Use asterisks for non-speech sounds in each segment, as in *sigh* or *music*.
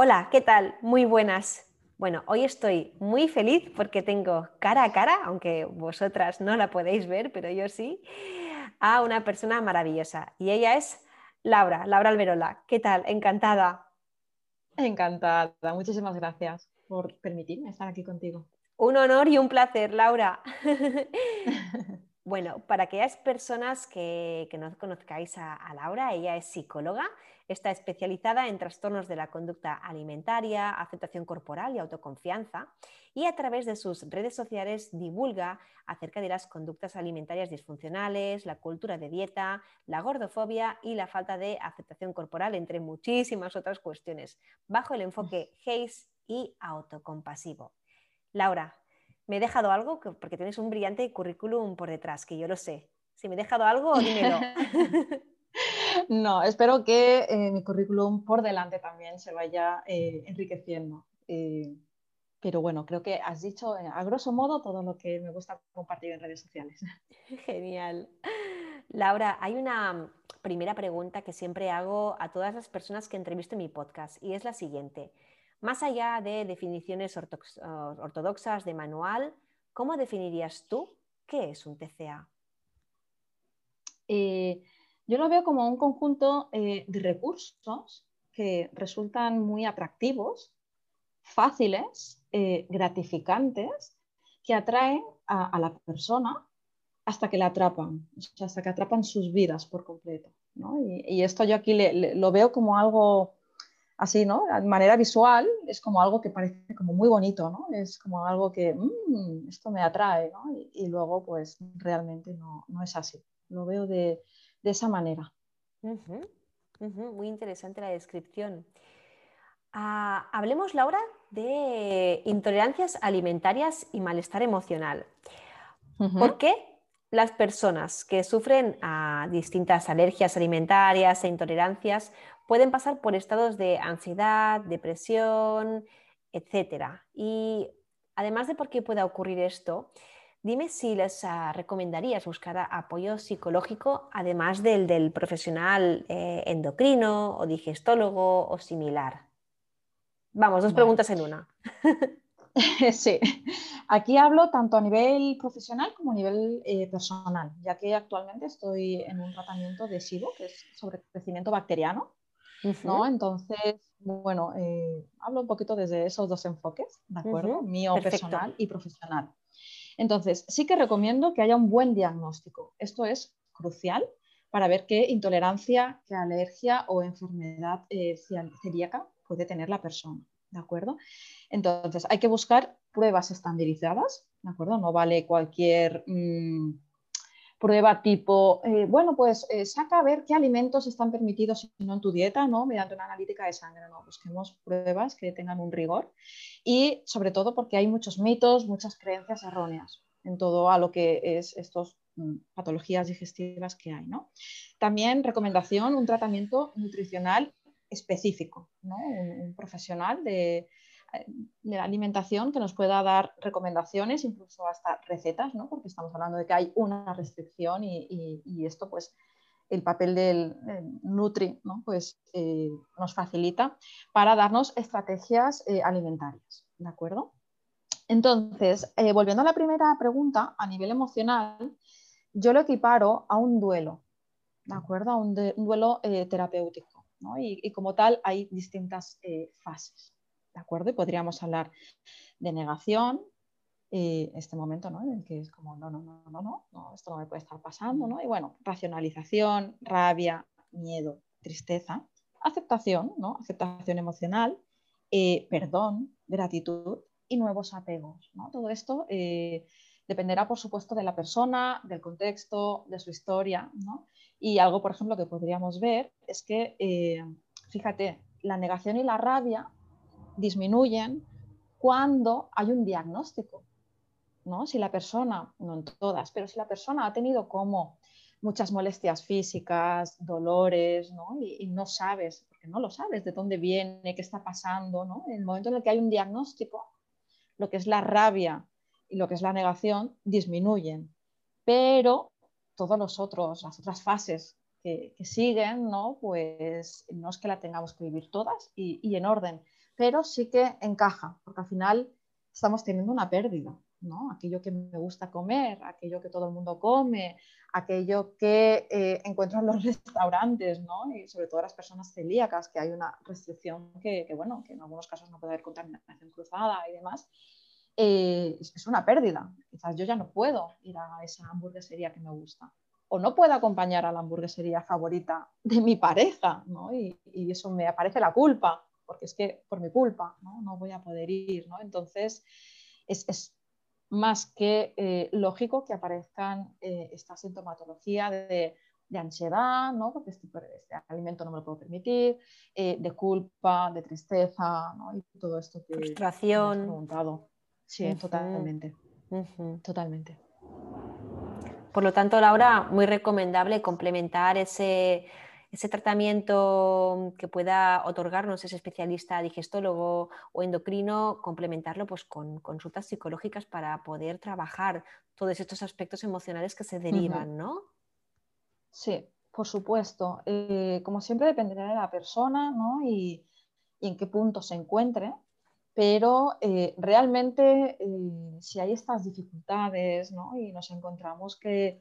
Hola, ¿qué tal? Muy buenas. Bueno, hoy estoy muy feliz porque tengo cara a cara, aunque vosotras no la podéis ver, pero yo sí, a una persona maravillosa. Y ella es Laura, Laura Alberola. ¿Qué tal? Encantada. Encantada. Muchísimas gracias por permitirme estar aquí contigo. Un honor y un placer, Laura. *laughs* bueno, para aquellas personas que, no conozcáis a Laura, ella es psicóloga Está especializada en trastornos de la conducta alimentaria, aceptación corporal y autoconfianza y a través de sus redes sociales divulga acerca de las conductas alimentarias disfuncionales, la cultura de dieta, la gordofobia y la falta de aceptación corporal, entre muchísimas otras cuestiones, bajo el enfoque HACE y autocompasivo. Laura, ¿me he dejado algo? Porque tienes un brillante currículum por detrás, que yo lo sé. Si me he dejado algo, dímelo. *laughs* *laughs* No, espero que eh, mi currículum por delante también se vaya eh, enriqueciendo. Eh, pero bueno, creo que has dicho a grosso modo todo lo que me gusta compartir en redes sociales. *laughs* Genial. Laura, hay una primera pregunta que siempre hago a todas las personas que entrevisto en mi podcast y es la siguiente. Más allá de definiciones ortodoxas de manual, ¿cómo definirías tú qué es un TCA? Yo lo veo como un conjunto eh, de recursos que resultan muy atractivos, fáciles, eh, gratificantes, que atraen a, la persona hasta que la atrapan, hasta que atrapan sus vidas por completo. Y, esto yo aquí lo veo como algo así, ¿no? De manera visual es como algo que parece como muy bonito, ¿no? Es como algo que, mm, esto me atrae, ¿no? Y, luego, pues, realmente no, no es así. Lo veo de, de esa manera. Muy interesante la descripción. Ah, hablemos, Laura, de intolerancias alimentarias y malestar emocional. ¿Por qué las personas que sufren a distintas alergias alimentarias e intolerancias pueden pasar por estados de ansiedad, depresión, etcétera? Y además de por qué pueda ocurrir esto, Dime si les ah, recomendarías buscar apoyo psicológico además del del profesional eh, endocrino o digestólogo o similar. Vamos, dos preguntas en una. *laughs* *laughs* sí, aquí hablo tanto a nivel profesional como a nivel eh, personal, ya que actualmente estoy en un tratamiento de SIBO, que es sobre crecimiento bacteriano. ¿no? Entonces, bueno, eh, hablo un poquito desde esos dos enfoques, ¿de acuerdo? Mío personal y profesional. Entonces, sí que recomiendo que haya un buen diagnóstico. Esto es crucial para ver qué intolerancia, qué alergia o enfermedad eh, celíaca puede tener la persona. ¿De acuerdo? Entonces, hay que buscar pruebas estandarizadas, ¿de acuerdo? No vale cualquier mm, prueba tipo, eh, bueno, pues eh, saca a ver qué alimentos están permitidos no en tu dieta, ¿no? Mediante una analítica de sangre, no, busquemos pruebas que tengan un rigor y sobre todo porque hay muchos mitos, muchas creencias erróneas en todo a lo que es estas mm, patologías digestivas que hay, ¿no? También recomendación, un tratamiento nutricional específico, ¿no? un profesional de, de la alimentación que nos pueda dar recomendaciones, incluso hasta recetas, ¿no? porque estamos hablando de que hay una restricción y, esto, pues, el papel del Nutri ¿no? pues, eh, nos facilita para darnos estrategias eh, alimentarias. ¿De acuerdo? Entonces, eh, volviendo a la primera pregunta, a nivel emocional, yo lo equiparo a un duelo, ¿de acuerdo? A un, duelo terapéutico. ¿no? y, como tal, hay distintas fases. ¿De acuerdo? Y podríamos hablar de negación, eh, este momento ¿no? en el que es como, no, no, no, no, no, no, esto no me puede estar pasando, ¿no? Y bueno, racionalización, rabia, miedo, tristeza, aceptación, ¿no? Aceptación emocional, eh, perdón, gratitud y nuevos apegos, ¿no? Todo esto eh, Dependerá, por supuesto, de la persona, del contexto, de su historia. Y algo, por ejemplo, que podríamos ver es que, fíjate, la negación y la rabia disminuyen cuando hay un diagnóstico. ¿no? Si la persona, no en todas, pero si la persona ha tenido como muchas molestias físicas, dolores, Y, no sabes, porque no lo sabes de dónde viene, qué está pasando, ¿no? En el momento en el que hay un diagnóstico, lo que es la rabia y lo que es la negación disminuyen, pero todos los otros, las otras fases que, siguen, ¿no? Pues no es que la tengamos que vivir todas y en orden, pero sí que encaja, porque al final estamos teniendo una pérdida, ¿no? Aquello que me gusta comer, aquello que todo el mundo come, aquello que eh, encuentro en los *laughs* restaurantes, ¿no? Y sobre todo las personas celíacas, que hay una restricción que, bueno, que en algunos casos no puede haber contaminación cruzada y demás. Eh, es una pérdida. Quizás yo ya no puedo ir a esa hamburguesería que me gusta. O no puedo acompañar a la hamburguesería favorita de mi pareja, ¿no? Y, eso me aparece la culpa, porque es que por mi culpa, ¿no? No voy a poder ir, ¿no? Entonces, es, es más que eh, lógico que aparezcan eh, esta sintomatología de, ansiedad, ¿no? porque este, este, alimento no me lo puedo permitir, eh, de culpa, de tristeza ¿no? y todo esto que frustración. Me preguntado. Sí, totalmente. Totalmente. Por lo tanto, Laura, muy recomendable complementar ese ese tratamiento que pueda otorgarnos ese especialista digestólogo o endocrino, complementarlo pues, con consultas psicológicas para poder trabajar todos estos aspectos emocionales que se derivan, ¿no? Sí, por supuesto. Eh, como siempre dependerá de la persona ¿no? y, en qué punto se encuentre, pero eh, realmente eh, si hay estas dificultades ¿no? y nos encontramos que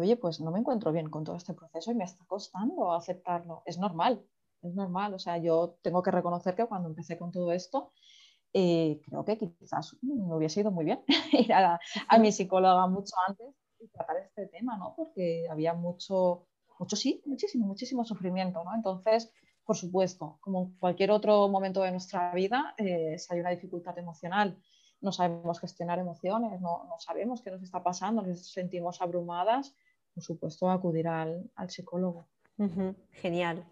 oye, pues no me encuentro bien con todo este proceso y me está costando aceptarlo. Es normal, es normal. O sea, yo tengo que reconocer que cuando empecé con todo esto, eh, creo que quizás me hubiese ido muy bien *laughs* ir a, mi psicóloga mucho antes y tratar este tema, ¿no? Porque había mucho, mucho sí, muchísimo, muchísimo sufrimiento, ¿no? Entonces, por supuesto, como en cualquier otro momento de nuestra vida, eh, si hay una dificultad emocional, no sabemos gestionar emociones, no, no, sabemos qué nos está pasando, nos sentimos abrumadas, por supuesto, acudir al, psicólogo. Genial.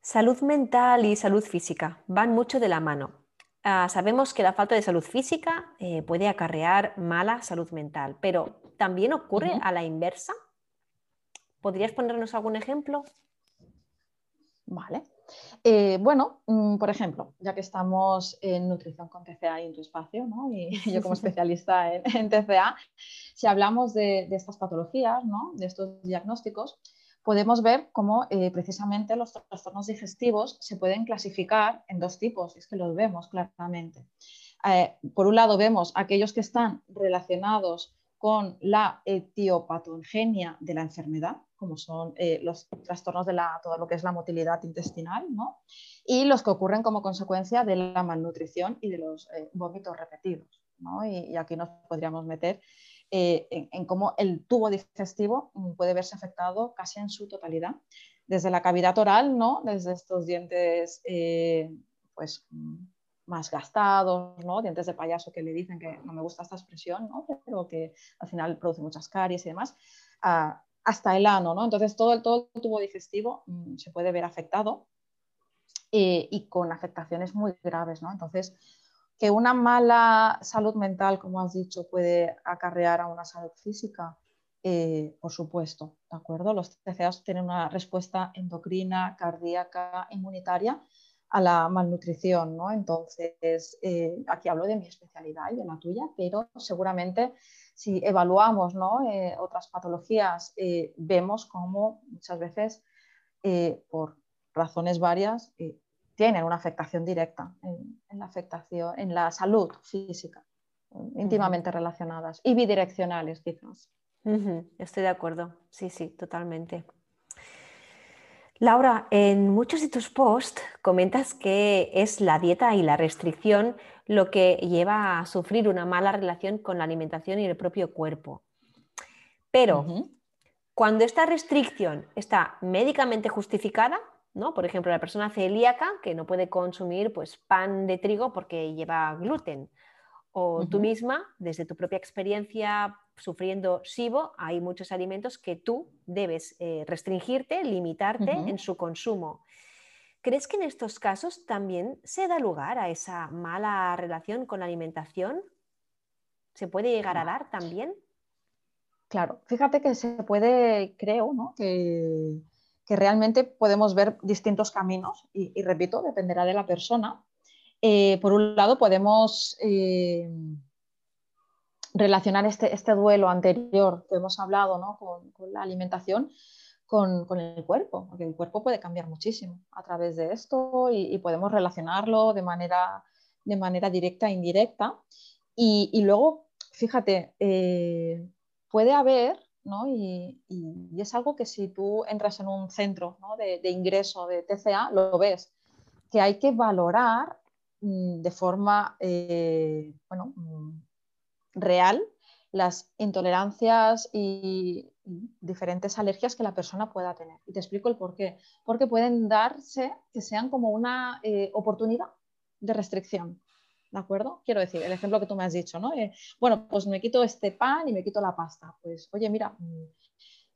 Salud mental y salud física van mucho de la mano. Ah, sabemos que la falta de salud física eh, puede acarrear mala salud mental, pero ¿también ocurre a la inversa? ¿Podrías ponernos algún ejemplo? Vale. Eh, bueno, mm, por ejemplo, ya que estamos en nutrición con TCA y en tu espacio, ¿no? y *laughs* yo como especialista en, TCA, si hablamos de, estas patologías, ¿no? de estos diagnósticos, podemos ver cómo eh, precisamente los trastornos digestivos se pueden clasificar en dos tipos, es que los vemos claramente. Eh, por un lado vemos aquellos que están relacionados con la etiopatogenia de la enfermedad, como son eh, los trastornos de la, todo lo que es la motilidad intestinal, ¿no? y los que ocurren como consecuencia de la malnutrición y de los eh, vómitos repetidos. ¿no? Y, aquí nos podríamos meter eh, en, cómo el tubo digestivo puede verse afectado casi en su totalidad, desde la cavidad oral, ¿no? desde estos dientes pues, mm, más gastados, ¿no? dientes de payaso que le dicen que no me gusta esta expresión, ¿no? pero que al final produce muchas caries y demás, hasta el ano, ¿no? Entonces todo el, tubo digestivo mm, se puede ver afectado eh, y con afectaciones muy graves, ¿no? Entonces, que una mala salud mental, como has dicho, puede acarrear a una salud física, eh, por supuesto, ¿de acuerdo? Los TCAs tienen una respuesta endocrina, cardíaca, inmunitaria a la malnutrición, ¿no? Entonces, eh, aquí hablo de mi especialidad y de la tuya, pero seguramente si evaluamos eh, otras patologías, eh, vemos cómo muchas veces, eh, por razones varias, tienen una afectación directa en, la afectación, en la salud física, íntimamente relacionadas y bidireccionales quizás. Estoy de acuerdo, sí, sí, totalmente. Laura, en muchos de tus posts comentas que es la dieta y la restricción lo que lleva a sufrir una mala relación con la alimentación y el propio cuerpo. Pero cuando esta restricción está médicamente justificada, ¿no? por ejemplo, la persona celíaca que no puede consumir pues, pan de trigo porque lleva gluten, o tú misma, desde tu propia experiencia sufriendo SIBO, hay muchos alimentos que tú debes eh, restringirte, limitarte en su consumo. ¿Crees que en estos casos también se da lugar a esa mala relación con la alimentación? ¿Se puede llegar a dar también? Claro, fíjate que se puede, creo, ¿no? que, realmente podemos ver distintos caminos y, repito, dependerá de la persona. Eh, por un lado, podemos eh, relacionar este, este, duelo anterior que hemos hablado ¿no? con, la alimentación con, el cuerpo, porque el cuerpo puede cambiar muchísimo a través de esto y, podemos relacionarlo de manera, de manera directa e indirecta. Y, luego, fíjate, eh, puede haber, ¿no? y, es algo que si tú entras en un centro de, ingreso de TCA, lo ves, que hay que valorar mm, de forma eh, bueno, mm, real las intolerancias y, diferentes alergias que la persona pueda tener. Y te explico el por qué. Porque pueden darse que sean como una eh, oportunidad de restricción. ¿De acuerdo? Quiero decir, el ejemplo que tú me has dicho, ¿no? Eh, bueno, pues me quito este pan y me quito la pasta. Pues, oye, mira, mm,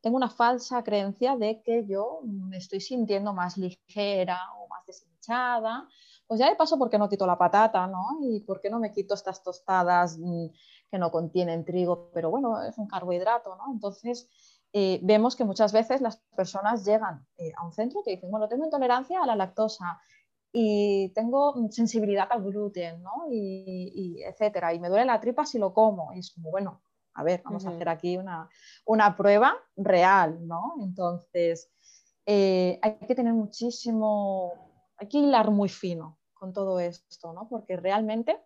tengo una falsa creencia de que yo me estoy sintiendo más ligera o más deshinchada. Pues ya de paso, ¿por qué no quito la patata, ¿no? Y por qué no me quito estas tostadas mm, que no contienen trigo, pero bueno, es un carbohidrato, ¿no? Entonces, eh, vemos que muchas veces las personas llegan eh, a un centro que dicen, bueno, tengo intolerancia a la lactosa y tengo sensibilidad al gluten, ¿no? Y, etcétera, y me duele la tripa si lo como. Y es como, bueno, a ver, vamos a hacer aquí una, una, prueba real, ¿no? Entonces, eh, hay que tener muchísimo, hay que hilar muy fino con todo esto, ¿no? Porque realmente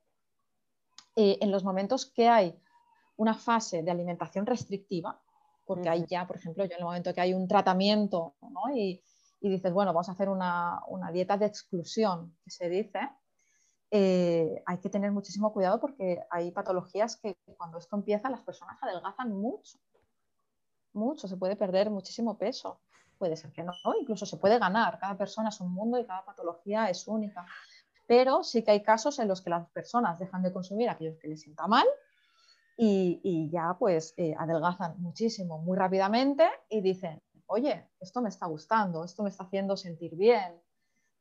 eh, en los momentos que hay una fase de alimentación restrictiva, porque hay ya, por ejemplo, yo en el momento que hay un tratamiento y, dices, bueno, vamos a hacer una, dieta de exclusión, que se dice, eh, hay que tener muchísimo cuidado porque hay patologías que cuando esto empieza las personas adelgazan mucho, mucho, se puede perder muchísimo peso. Puede ser que no, incluso se puede ganar. Cada persona es un mundo y cada patología es única pero sí que hay casos en los que las personas dejan de consumir aquellos que les sienta mal y, ya pues eh, adelgazan muchísimo, muy rápidamente y dicen, oye, esto me está gustando, esto me está haciendo sentir bien,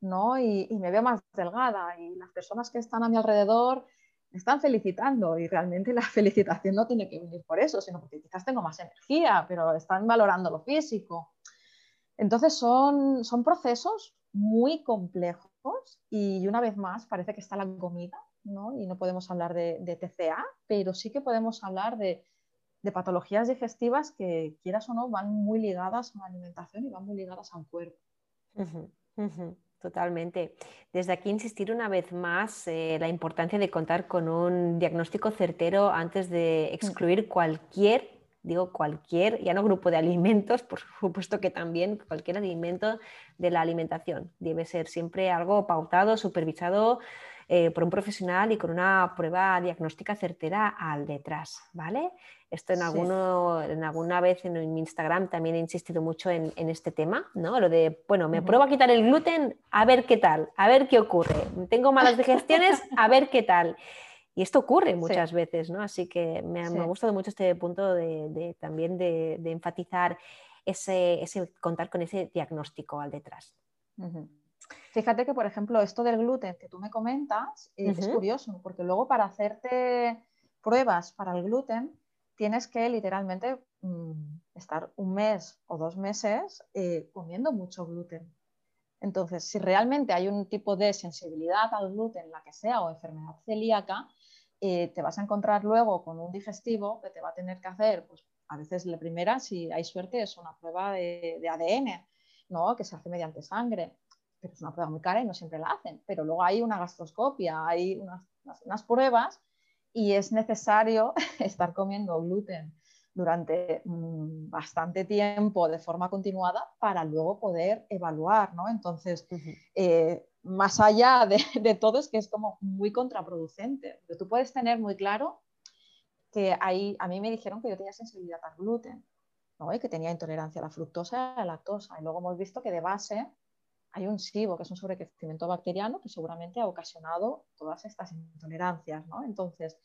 ¿no? Y, me veo más delgada y las personas que están a mi alrededor me están felicitando y realmente la *laughs* felicitación no tiene que venir por eso, sino porque quizás tengo más energía, pero están valorando lo físico. Entonces son, son procesos muy complejos y una vez más parece que está la comida, ¿no? Y no podemos hablar de, TCA, pero sí que podemos hablar de, patologías digestivas que, quieras o no, van muy ligadas a la alimentación y van muy ligadas al cuerpo. Totalmente. Desde aquí insistir una vez más eh, la importancia de contar con un diagnóstico certero antes de mm. excluir cualquier digo cualquier, ya no grupo de alimentos, por *laughs* supuesto que también cualquier alimento de la alimentación. Debe ser siempre algo pautado, supervisado eh, por un profesional y con una prueba diagnóstica certera al detrás, ¿vale? Esto en, alguno, en alguna vez en mi Instagram también he insistido mucho en, este tema, ¿no? Lo de, bueno, me pruebo a quitar el gluten, a ver qué tal, a ver qué ocurre. Tengo malas digestiones, a ver qué tal. Y esto ocurre muchas veces, ¿no? Así que me, ha gustado mucho este punto de, también de, enfatizar ese, ese, contar con ese diagnóstico al detrás. Fíjate que, por ejemplo, esto del gluten que tú me comentas eh, es curioso, porque luego para hacerte pruebas para el gluten tienes que literalmente mm, estar un mes o dos meses eh, comiendo mucho gluten. Entonces, si realmente hay un tipo de sensibilidad al gluten, la que sea, o enfermedad celíaca, eh, te vas a encontrar luego con un digestivo que te va a tener que hacer, pues a veces la primera, si hay suerte, es una prueba de, ADN, ¿no? que se hace mediante sangre, pero es una prueba muy cara y no siempre la hacen. Pero luego hay una gastroscopia, hay unas pruebas y es necesario *laughs* estar comiendo gluten durante mm, bastante tiempo de forma continuada para luego poder evaluar, ¿no? Entonces, eh, más allá de, todo es que es como muy contraproducente. tú puedes tener muy claro que ahí, a mí me dijeron que yo tenía sensibilidad al gluten, ¿no? Y que tenía intolerancia a la fructosa y a la lactosa. Y luego hemos visto que de base hay un SIBO, que es un sobrecrecimiento bacteriano que seguramente ha ocasionado todas estas intolerancias, ¿no? Entonces,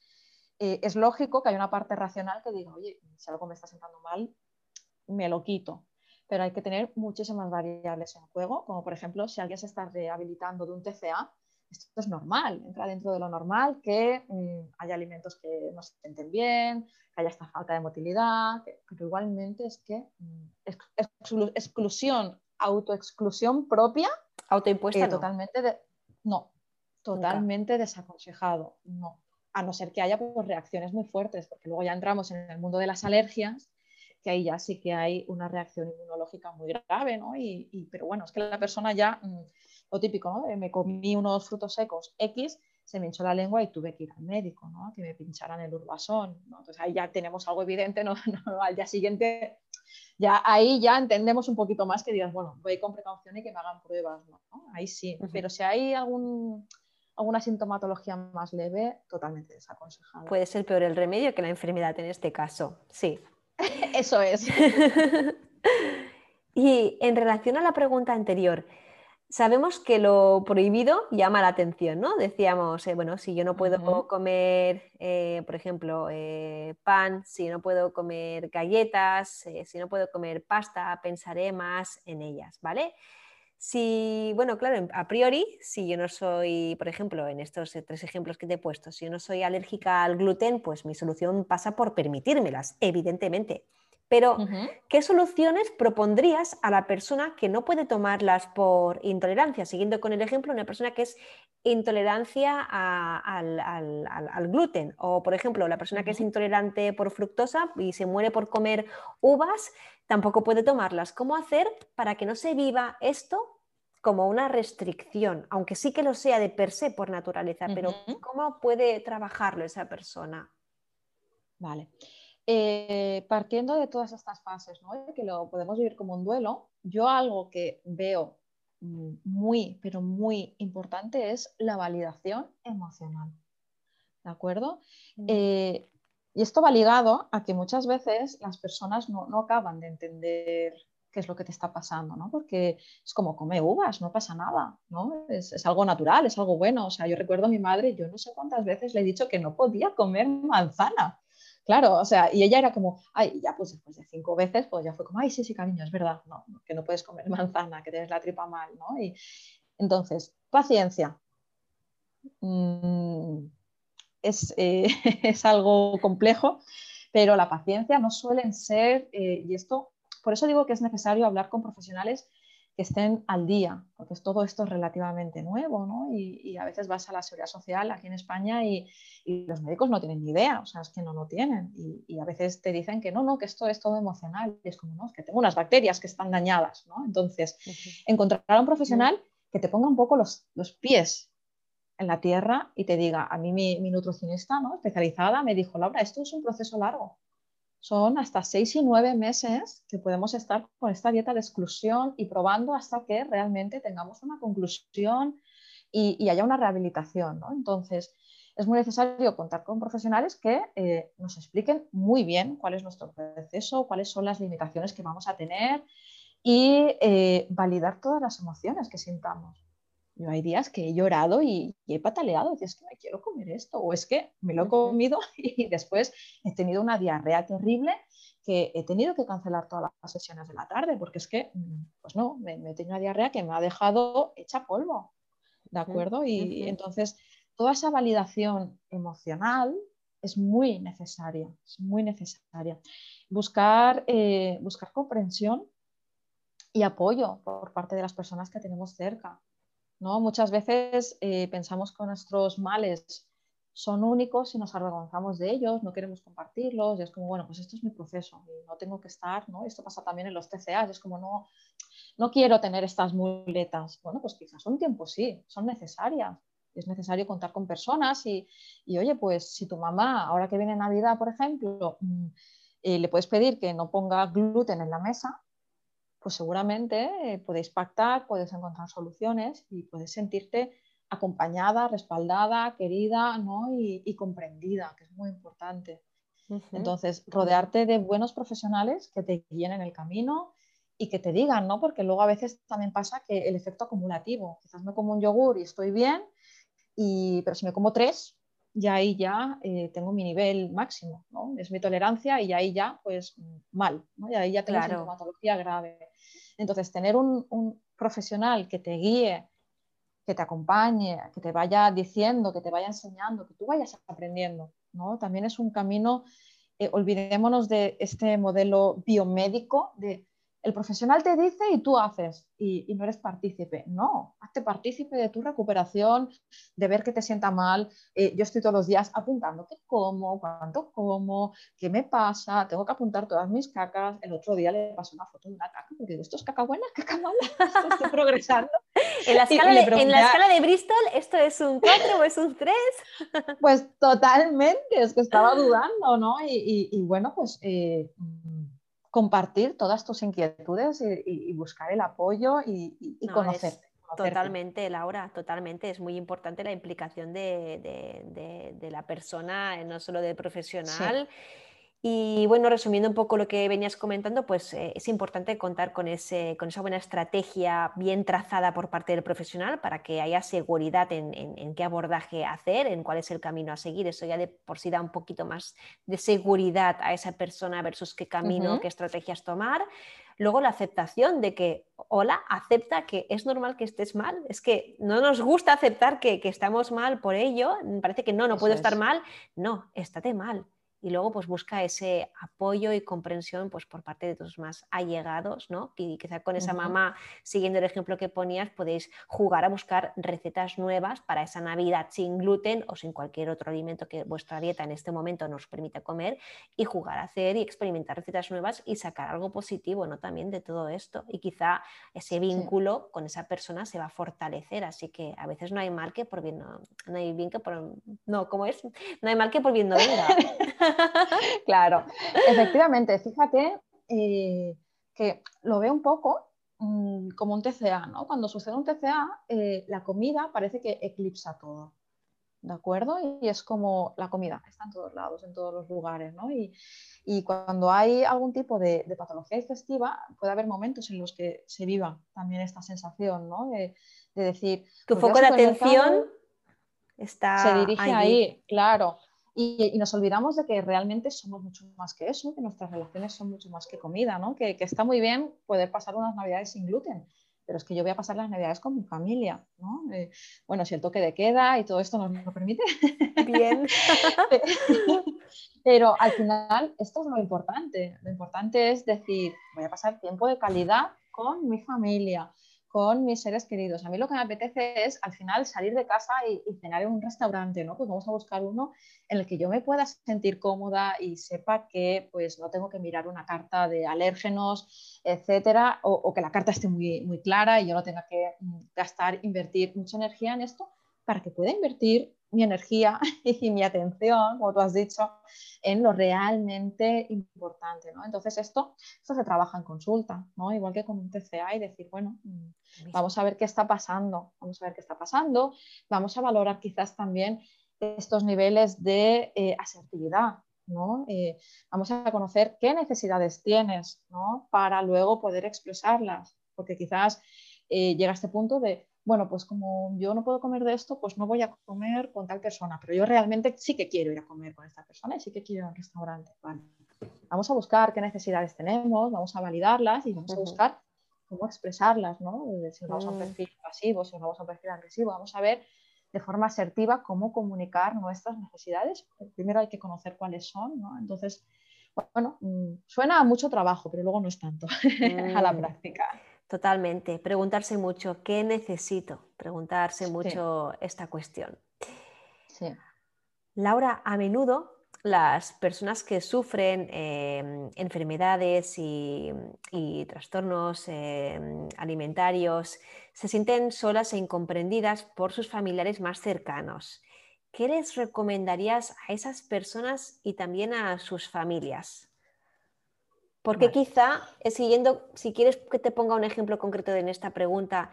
eh, es lógico que hay una parte racional que diga, oye, si algo me está sentando mal, me lo quito. Pero hay que tener muchísimas variables en juego, como por ejemplo, si alguien se está rehabilitando de un TCA, esto es normal, entra dentro de lo normal que mm, haya alimentos que no se sienten bien, que haya esta falta de motilidad, pero igualmente es que mm, exclusión, autoexclusión propia, autoimpuesta, eh, totalmente de, no, totalmente desaconsejado, no, a no ser que haya pues, reacciones muy fuertes, porque luego ya entramos en el mundo de las alergias, que ahí ya sí que hay una reacción inmunológica muy grave, ¿no? Y, pero bueno, es que la persona ya mm, lo típico, ¿no? Me comí unos frutos secos X, se me hinchó la lengua y tuve que ir al médico, ¿no? Que me pincharan el urbasón, ¿no? Entonces ahí ya tenemos algo evidente, ¿no? *laughs* Al día siguiente, ya ahí ya entendemos un poquito más que digas, bueno, voy con precaución y que me hagan pruebas, ¿no? Ahí sí, pero si hay algún, alguna sintomatología más leve, totalmente desaconsejado. Puede ser peor el remedio que la enfermedad en este caso, sí. Eso es. *laughs* y en relación a la pregunta anterior, sabemos que lo prohibido llama la atención, ¿no? Decíamos, eh, bueno, si yo no puedo comer, eh, por ejemplo, eh, pan, si no puedo comer galletas, si no puedo comer pasta, pensaré más en ellas, ¿vale? Si, bueno, claro, a priori, si yo no soy, por ejemplo, en estos tres ejemplos que te he puesto, si yo no soy alérgica al gluten, pues mi solución pasa por permitírmelas, evidentemente. Pero, ¿qué soluciones propondrías a la persona que no puede tomarlas por intolerancia? Siguiendo con el ejemplo, una persona que es intolerancia al, gluten o, por ejemplo, la persona que es intolerante por fructosa y se muere por comer uvas, tampoco puede tomarlas. ¿Cómo hacer para que no se viva esto como una restricción, aunque sí que lo sea de per se por naturaleza, pero ¿cómo puede trabajarlo esa persona? Vale. Eh, partiendo de todas estas fases, que lo podemos vivir como un duelo, yo algo que veo mm, muy, pero muy importante es la validación emocional. ¿De acuerdo? Mm. Eh, y esto va ligado a que muchas veces las personas no, acaban de entender qué es lo que te está pasando, ¿no? Porque es como come uvas, no pasa nada, ¿no? Es, es, algo natural, es algo bueno. O sea, yo recuerdo a mi madre, yo no sé cuántas veces le he dicho que no podía comer manzana. Claro, o sea, y ella era como, ay, ya pues después de cinco veces, pues ya fue como, ay, sí, sí, cariño, es verdad, no, que no puedes comer *laughs* manzana, que tienes la tripa mal, ¿no? Y entonces, paciencia. Mm, es, eh, *laughs* es, algo complejo, pero la paciencia no suelen ser, eh, y esto, por eso digo que es necesario hablar con profesionales que estén al día, porque todo esto es relativamente nuevo, ¿no? Y, a veces vas a la seguridad social aquí en España y, los médicos no tienen ni idea, o sea, es que no lo tienen. Y, a veces te dicen que no, no, que esto es todo emocional. Y es como, no, es que tengo unas bacterias que están dañadas, ¿no? Entonces, encontrar a un profesional que te ponga un poco los, los, pies en la tierra y te diga, a mí mi, mi nutricionista, ¿no? Especializada, me dijo, Laura, esto es un proceso largo son hasta seis y nueve meses que podemos estar con esta dieta de exclusión y probando hasta que realmente tengamos una conclusión y, haya una rehabilitación. Entonces, es muy necesario contar con profesionales que eh, nos expliquen muy bien cuál es nuestro proceso, cuáles son las limitaciones que vamos a tener y eh, validar todas las emociones que sintamos. Yo hay días que he llorado y, he pataleado, y es que me quiero comer esto, o es que me lo he comido *laughs* y después he tenido una diarrea terrible que he tenido que cancelar todas las sesiones de la tarde, porque es que, mm, pues no, me, he tenido una diarrea que me ha dejado hecha polvo, ¿de acuerdo? Y entonces, toda esa validación emocional es muy necesaria, es muy necesaria. Buscar, eh, buscar comprensión y apoyo por parte de las personas que tenemos cerca. ¿No? Muchas veces eh, pensamos que nuestros males son únicos y nos avergonzamos de ellos, no queremos compartirlos, y es como, bueno, pues esto es mi proceso y no tengo que estar, ¿no? Esto pasa también en los TCAs, es como, no, no quiero tener estas muletas. Bueno, pues quizás un tiempo sí, son necesarias. Es necesario contar con personas y, y oye, pues si tu mamá, ahora que viene Navidad, por ejemplo, mm, eh, le puedes pedir que no ponga gluten en la mesa, pues seguramente eh, podéis pactar, puedes encontrar soluciones y puedes sentirte acompañada, respaldada, querida y, comprendida, que es muy importante. Entonces, rodearte de buenos profesionales que te guíen en el camino y que te digan, ¿no? Porque luego a veces también pasa que el efecto acumulativo, quizás me como un yogur y estoy bien, y, pero si me como tres, y ahí ya eh, tengo mi nivel máximo, ¿no? Es mi tolerancia y ahí ya, pues, mal, ¿no? Y ahí ya tengo sintomatología grave. Entonces, tener un, un, profesional que te guíe, que te acompañe, que te vaya diciendo, que te vaya enseñando, que tú vayas aprendiendo, ¿no? También es un camino, eh, olvidémonos de este modelo biomédico de el profesional te dice y tú haces y, no eres partícipe. No, hazte partícipe de tu recuperación, de ver que te sienta mal. Eh, yo estoy todos los días apuntando qué como, cuánto como, qué me pasa, tengo que apuntar todas mis cacas. El otro día le pasé una foto de una caca porque digo, ¿esto es caca buena, caca mala? *laughs* Estoy progresando. en, la escala, de, en la escala de Bristol, ¿esto es un 4 o es un 3? pues totalmente, es que estaba dudando, ¿no? Y, bueno, pues... Eh, compartir todas tus inquietudes y, buscar el apoyo y, conocer. Totalmente, Laura, totalmente. Es muy importante la implicación de, la persona, no solo de profesional. Y bueno, resumiendo un poco lo que venías comentando, pues eh, es importante contar con, ese, con esa buena estrategia bien trazada por parte del profesional para que haya seguridad en, qué abordaje hacer, en cuál es el camino a seguir. Eso ya de por sí da un poquito más de seguridad a esa persona versus qué camino, qué estrategias tomar. Luego la aceptación de que, hola, acepta que es normal que estés mal. Es que no nos gusta aceptar que, estamos mal por ello. Parece que no, no puedo estar mal. No, estate mal y luego pues busca ese apoyo y comprensión pues por parte de tus más allegados, ¿no? Y quizá con esa mamá, siguiendo el ejemplo que ponías, podéis jugar a buscar recetas nuevas para esa Navidad sin gluten o sin cualquier otro alimento que vuestra dieta en este momento nos permita comer y jugar a hacer y experimentar recetas nuevas y sacar algo positivo, ¿no? También de todo esto y quizá ese vínculo con esa persona se va a fortalecer, así que a veces no hay mal que por bien no, no hay bien que por no, ¿cómo es? No hay mal que por bien no venga. *laughs* *laughs* claro, efectivamente, fíjate eh, que lo veo un poco mm, como un TCA, ¿no? Cuando sucede un TCA, eh, la comida parece que eclipsa todo, ¿de acuerdo? Y es como la comida, está en todos lados, en todos los lugares, ¿no? Y, cuando hay algún tipo de, patología digestiva, puede haber momentos en los que se viva también esta sensación, ¿no? De, decir... Tu pues foco de atención está... Se dirige ahí, claro. Y, nos olvidamos de que realmente somos mucho más que eso, que nuestras relaciones son mucho más que comida, ¿no? que, está muy bien poder pasar unas navidades sin gluten, pero es que yo voy a pasar las navidades con mi familia, ¿no? Eh, bueno, si el toque de queda y todo esto nos lo permite. Bien. *laughs* pero al final esto es lo importante. Lo importante es decir, voy a pasar tiempo de calidad con mi familia, con mis seres queridos. A mí lo que me apetece es al final salir de casa y, cenar en un restaurante, ¿no? Pues vamos a buscar uno en el que yo me pueda sentir cómoda y sepa que pues no tengo que mirar una carta de alérgenos, etcétera, o, que la carta esté muy, muy clara y yo no tenga que mm, gastar, invertir mucha energía en esto para que pueda invertir mi energía *laughs* y mi atención, como tú has dicho, en lo realmente importante. ¿no? Entonces, esto, esto se trabaja en consulta, ¿no? igual que con un TCA y decir, bueno, mm, vamos a ver qué está pasando, vamos a ver qué está pasando, vamos a valorar quizás también estos niveles de eh, asertividad. ¿no? Eh, vamos a conocer qué necesidades tienes ¿no? para luego poder expresarlas, porque quizás eh, llega a este punto de bueno, pues como yo no puedo comer de esto, pues no voy a comer con tal persona, pero yo realmente sí que quiero ir a comer con esta persona y sí que quiero ir a un restaurante. Vamos a buscar qué necesidades tenemos, vamos a validarlas y vamos a buscar cómo expresarlas, ¿no? Si vamos a un mm. perfil pasivo, si vamos a un perfil agresivo, vamos a ver de forma asertiva cómo comunicar nuestras necesidades. Primero hay que conocer cuáles son, ¿no? Entonces, bueno, mm, suena a mucho trabajo, pero luego no es tanto *laughs* a la mm. práctica. Totalmente. Preguntarse mucho, ¿qué necesito? Preguntarse mucho esta cuestión. Laura, a menudo las personas que sufren em, enfermedades y, trastornos em, alimentarios se sienten solas e incomprendidas por sus familiares más cercanos. ¿Qué les recomendarías a esas personas y también a sus familias? Porque quizá, eh, siguiendo, si quieres que te ponga un ejemplo concreto en esta pregunta,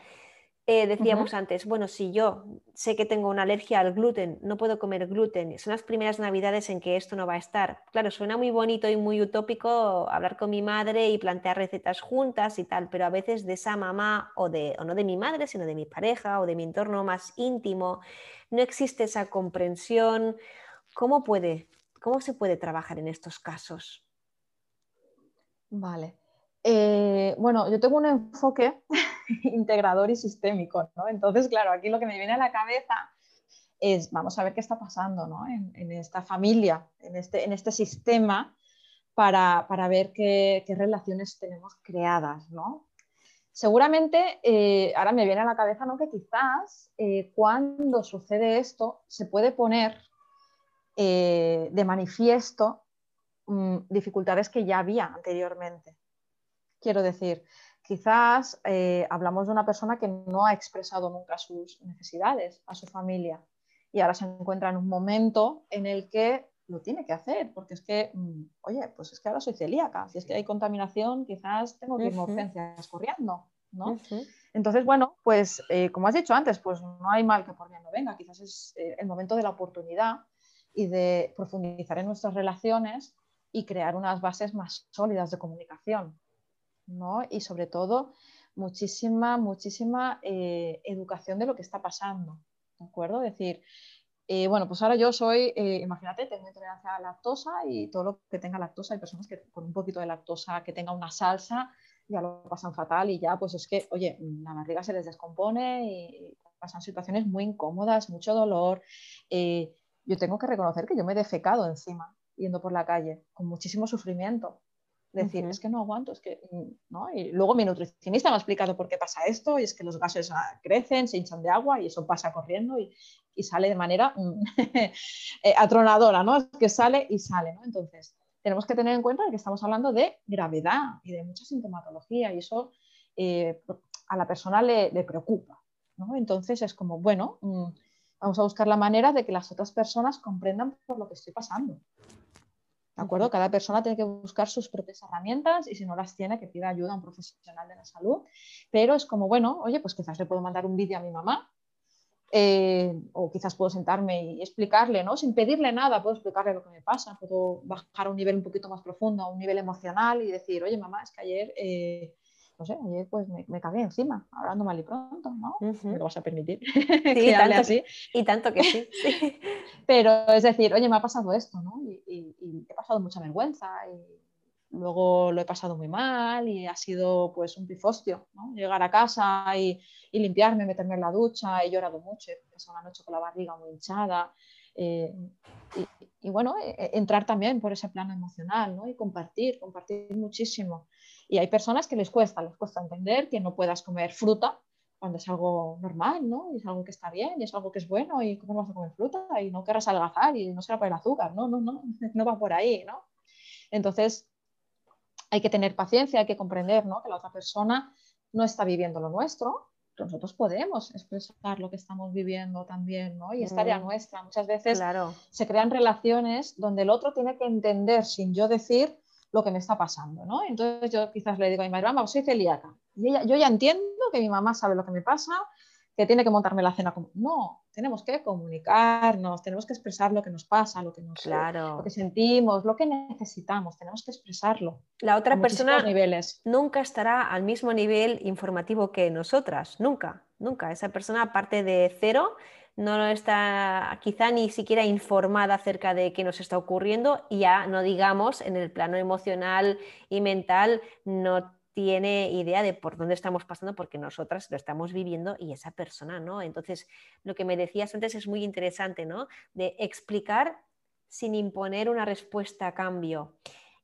eh, decíamos antes, bueno, si yo sé que tengo una alergia al gluten, no puedo comer gluten, son las primeras navidades en que esto no va a estar. Claro, suena muy bonito y muy utópico hablar con mi madre y plantear recetas juntas y tal, pero a veces de esa mamá o, de, o no de mi madre, sino de mi pareja o de mi entorno más íntimo, no existe esa comprensión. ¿Cómo, puede, cómo se puede trabajar en estos casos? Vale. Eh, bueno, yo tengo un enfoque *laughs* integrador y sistémico, ¿no? Entonces, claro, aquí lo que me viene a la cabeza es, vamos a ver qué está pasando ¿no? en, esta familia, en este, en este sistema, para, ver qué, relaciones tenemos creadas, ¿no? Seguramente, eh, ahora me viene a la cabeza ¿no? que quizás eh, cuando sucede esto se puede poner de manifiesto mm, dificultades que ya había anteriormente. Quiero decir, quizás eh, hablamos de una persona que no ha expresado nunca sus necesidades a su familia y ahora se encuentra en un momento en el que lo tiene que hacer, porque es que, mm, oye, pues es que ahora soy celíaca, si es que hay contaminación, quizás tengo que irme a urgencias corriendo, ¿no? Entonces, bueno, pues eh, como has dicho antes, pues no hay mal que por bien no venga, quizás es eh, el momento de la oportunidad y de profundizar en nuestras relaciones y crear unas bases más sólidas de comunicación, y sobre todo, muchísima, muchísima eh, educación de lo que está pasando, ¿de acuerdo? Es decir, eh, bueno, pues ahora yo soy, eh, imagínate, tengo intolerancia a la lactosa y todo lo que tenga lactosa, hay personas que con un poquito de lactosa, que tenga una salsa, ya lo pasan fatal y ya, pues es que, oye, la barriga se les descompone y pasan situaciones muy incómodas, mucho dolor. yo tengo que reconocer que yo me he defecado encima yendo por la calle, con muchísimo sufrimiento decir, es que no aguanto, es que, mm, ¿no? Y luego mi nutricionista me ha explicado por qué pasa esto, y es que los gases ah, crecen, se hinchan de agua y eso pasa corriendo y, y sale de manera mm, *laughs* eh, atronadora, ¿no? Es que sale y sale, ¿no? Entonces, tenemos que tener en cuenta que estamos hablando de gravedad y de mucha sintomatología y eso eh, a la persona le, le, preocupa, ¿no? Entonces es como, bueno, mm, vamos a buscar la manera de que las otras personas comprendan por lo que estoy pasando. ¿De acuerdo? Cada persona tiene que buscar sus propias herramientas y si no las tiene, que pida ayuda a un profesional de la salud. Pero es como, bueno, oye, pues quizás le puedo mandar un vídeo a mi mamá eh, o quizás puedo sentarme y explicarle, ¿no? Sin pedirle nada, puedo explicarle lo que me pasa, puedo bajar a un nivel un poquito más profundo, a un nivel emocional y decir, oye, mamá, es que ayer... Eh, no sé, ayer pues me, me, cagué encima, hablando mal y pronto, ¿no? Me lo vas a permitir. *laughs* Sí, tanto, así. y tanto que sí. *laughs* Pero es decir, oye, me ha pasado esto, ¿no? Y, he pasado mucha vergüenza y luego lo he pasado muy mal y ha sido pues un pifostio, ¿no? Llegar a casa y, y limpiarme, meterme en la ducha, he llorado mucho, he pasado la noche con la barriga muy hinchada. Eh, y, y, bueno, e, e, entrar también por ese plano emocional ¿no? y compartir, compartir muchísimo. Y hay personas que les cuesta, les cuesta entender que no puedas comer fruta cuando es algo normal, ¿no? Y es algo que está bien y es algo que es bueno y cómo vas a comer fruta y no querrás algazar y no será por el azúcar, no, no, no, *laughs* no va por ahí, ¿no? Entonces, hay que tener paciencia, hay que comprender, ¿no? Que la otra persona no está viviendo lo nuestro, nosotros podemos expresar lo que estamos viviendo también, ¿no? Y es tarea mm. nuestra. Muchas veces se crean relaciones donde el otro tiene que entender sin yo decir lo que me está pasando, ¿no? Entonces yo quizás le digo a mi madre, mamá, soy celíaca. Y ella, yo ya entiendo que mi mamá sabe lo que me pasa, que tiene que montarme la cena. Como... No, tenemos que comunicarnos, tenemos que expresar lo que nos pasa, lo que, nos, claro. lo que sentimos, lo que necesitamos, tenemos que expresarlo. La otra persona niveles. nunca estará al mismo nivel informativo que nosotras, nunca, nunca. Esa persona parte de cero no está quizá ni siquiera informada acerca de qué nos está ocurriendo y ya no digamos en el plano emocional y mental no tiene idea de por dónde estamos pasando porque nosotras lo estamos viviendo y esa persona no. Entonces, lo que me decías antes es muy interesante, ¿no? De explicar sin imponer una respuesta a cambio.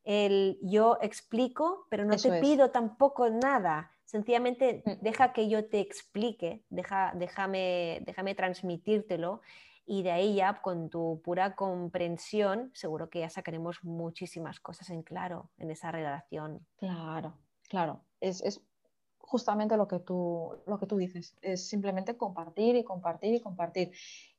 El yo explico, pero no te pido tampoco nada. Sencillamente mm. deja que yo te explique, deja, déjame, déjame transmitírtelo y de ahí ya con tu pura comprensión seguro que ya sacaremos muchísimas cosas en claro en esa relación. Claro, claro. Es, es justamente lo que, tú, lo que tú dices. Es simplemente compartir y compartir y compartir.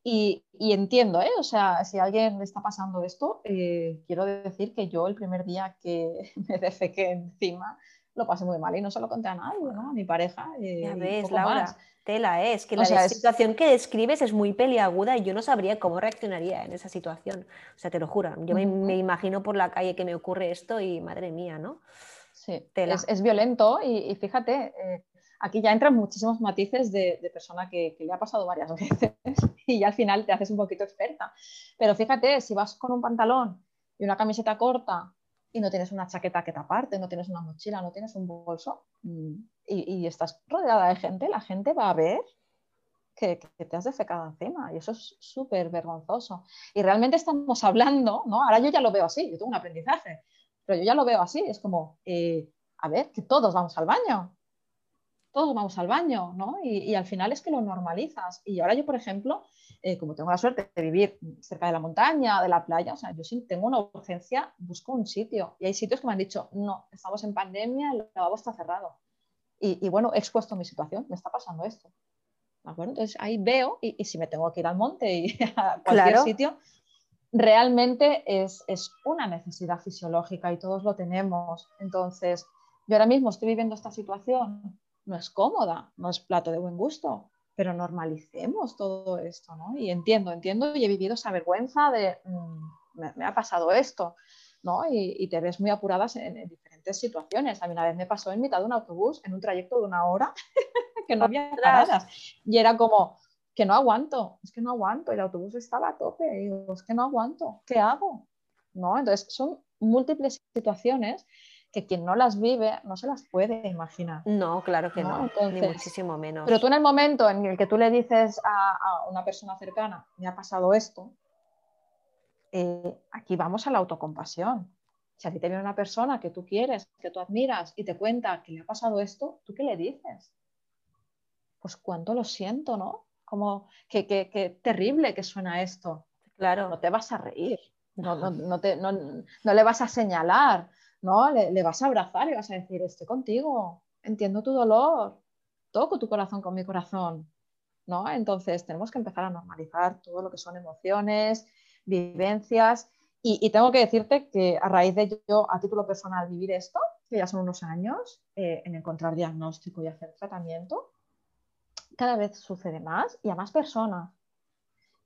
Y, y entiendo, ¿eh? O sea, si a alguien le está pasando esto, eh, quiero decir que yo el primer día que *laughs* me defequé encima, lo pasé muy mal y no se lo conté a nadie, ¿no? A mi pareja. Eh, ya ves, Laura. Tela, ¿eh? es que la situación que describes es muy peliaguda y yo no sabría cómo reaccionaría en esa situación. O sea, te lo juro, yo me, imagino por la calle que me ocurre esto y madre mía, ¿no? Sí, Es, violento y, fíjate, eh, aquí ya entran muchísimos matices de, persona que, le ha pasado varias *laughs* veces y ya al final te haces un poquito experta. Pero fíjate, si vas con un pantalón y una camiseta corta y no tienes una chaqueta que taparte, no tienes una mochila, no tienes un bolso mm, y, estás rodeada de gente, la gente va a ver que, te has defecado encima y eso es súper vergonzoso. Y realmente estamos hablando, ¿no? Ahora yo ya lo veo así, yo tengo un aprendizaje, pero yo ya lo veo así, es como, eh, a ver, que todos vamos al baño, todos vamos al baño, ¿no? Y, al final es que lo normalizas. Y ahora yo, por ejemplo, eh, como tengo la suerte de vivir cerca de la montaña, de la playa, o sea, yo sí tengo una urgencia, busco un sitio. Y hay sitios que me han dicho, no, estamos en pandemia, el lavabo está cerrado. Y, bueno, he expuesto mi situación, me está pasando esto. ¿De acuerdo? Entonces ahí veo, y, si me tengo que ir al monte y *laughs* a cualquier sitio, realmente es, es una necesidad fisiológica y todos lo tenemos. Entonces, yo ahora mismo estoy viviendo esta situación no es cómoda, no es plato de buen gusto, pero normalicemos todo esto, ¿no? Y entiendo, entiendo y he vivido esa vergüenza de, mm, me, ha pasado esto, ¿no? Y, te ves muy apuradas en, diferentes situaciones. A mí una vez me pasó en mitad de un autobús, en un trayecto de una hora, *laughs* que no había paradas. Y era como, que no aguanto, es que no aguanto, el autobús estaba a tope, y digo, es que no aguanto, ¿qué hago? ¿No? Entonces, son múltiples situaciones que quien no las vive no se las puede imaginar. No, claro que no, ni muchísimo menos. Pero tú en el momento en el que tú le dices a, una persona cercana, me ha pasado esto, eh, aquí vamos a la autocompasión. Si a ti te viene una persona que tú quieres, que tú admiras y te cuenta que le ha pasado esto, ¿tú qué le dices? Pues cuánto lo siento, ¿no? Como que, terrible que suena esto. Claro. No te vas a reír, no, no, *laughs* te, no le vas a señalar, ¿no? Le, vas a abrazar y vas a decir, estoy contigo, entiendo tu dolor, toco tu corazón con mi corazón, ¿no? Entonces tenemos que empezar a normalizar todo lo que son emociones, vivencias y, tengo que decirte que a raíz de yo, a título personal, vivir esto, que ya son unos años, eh, en encontrar diagnóstico y hacer tratamiento, cada vez sucede más y a más personas.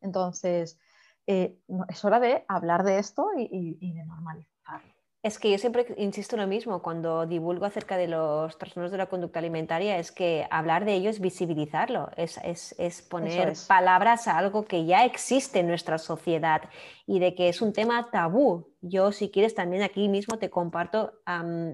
Entonces, eh, es hora de hablar de esto y de normalizarlo. Es que yo siempre insisto en lo mismo cuando divulgo acerca de los trastornos de la conducta alimentaria, es que hablar de ello es visibilizarlo, es, poner palabras a algo que ya existe en nuestra sociedad y de que es un tema tabú. Yo, si quieres, también aquí mismo te comparto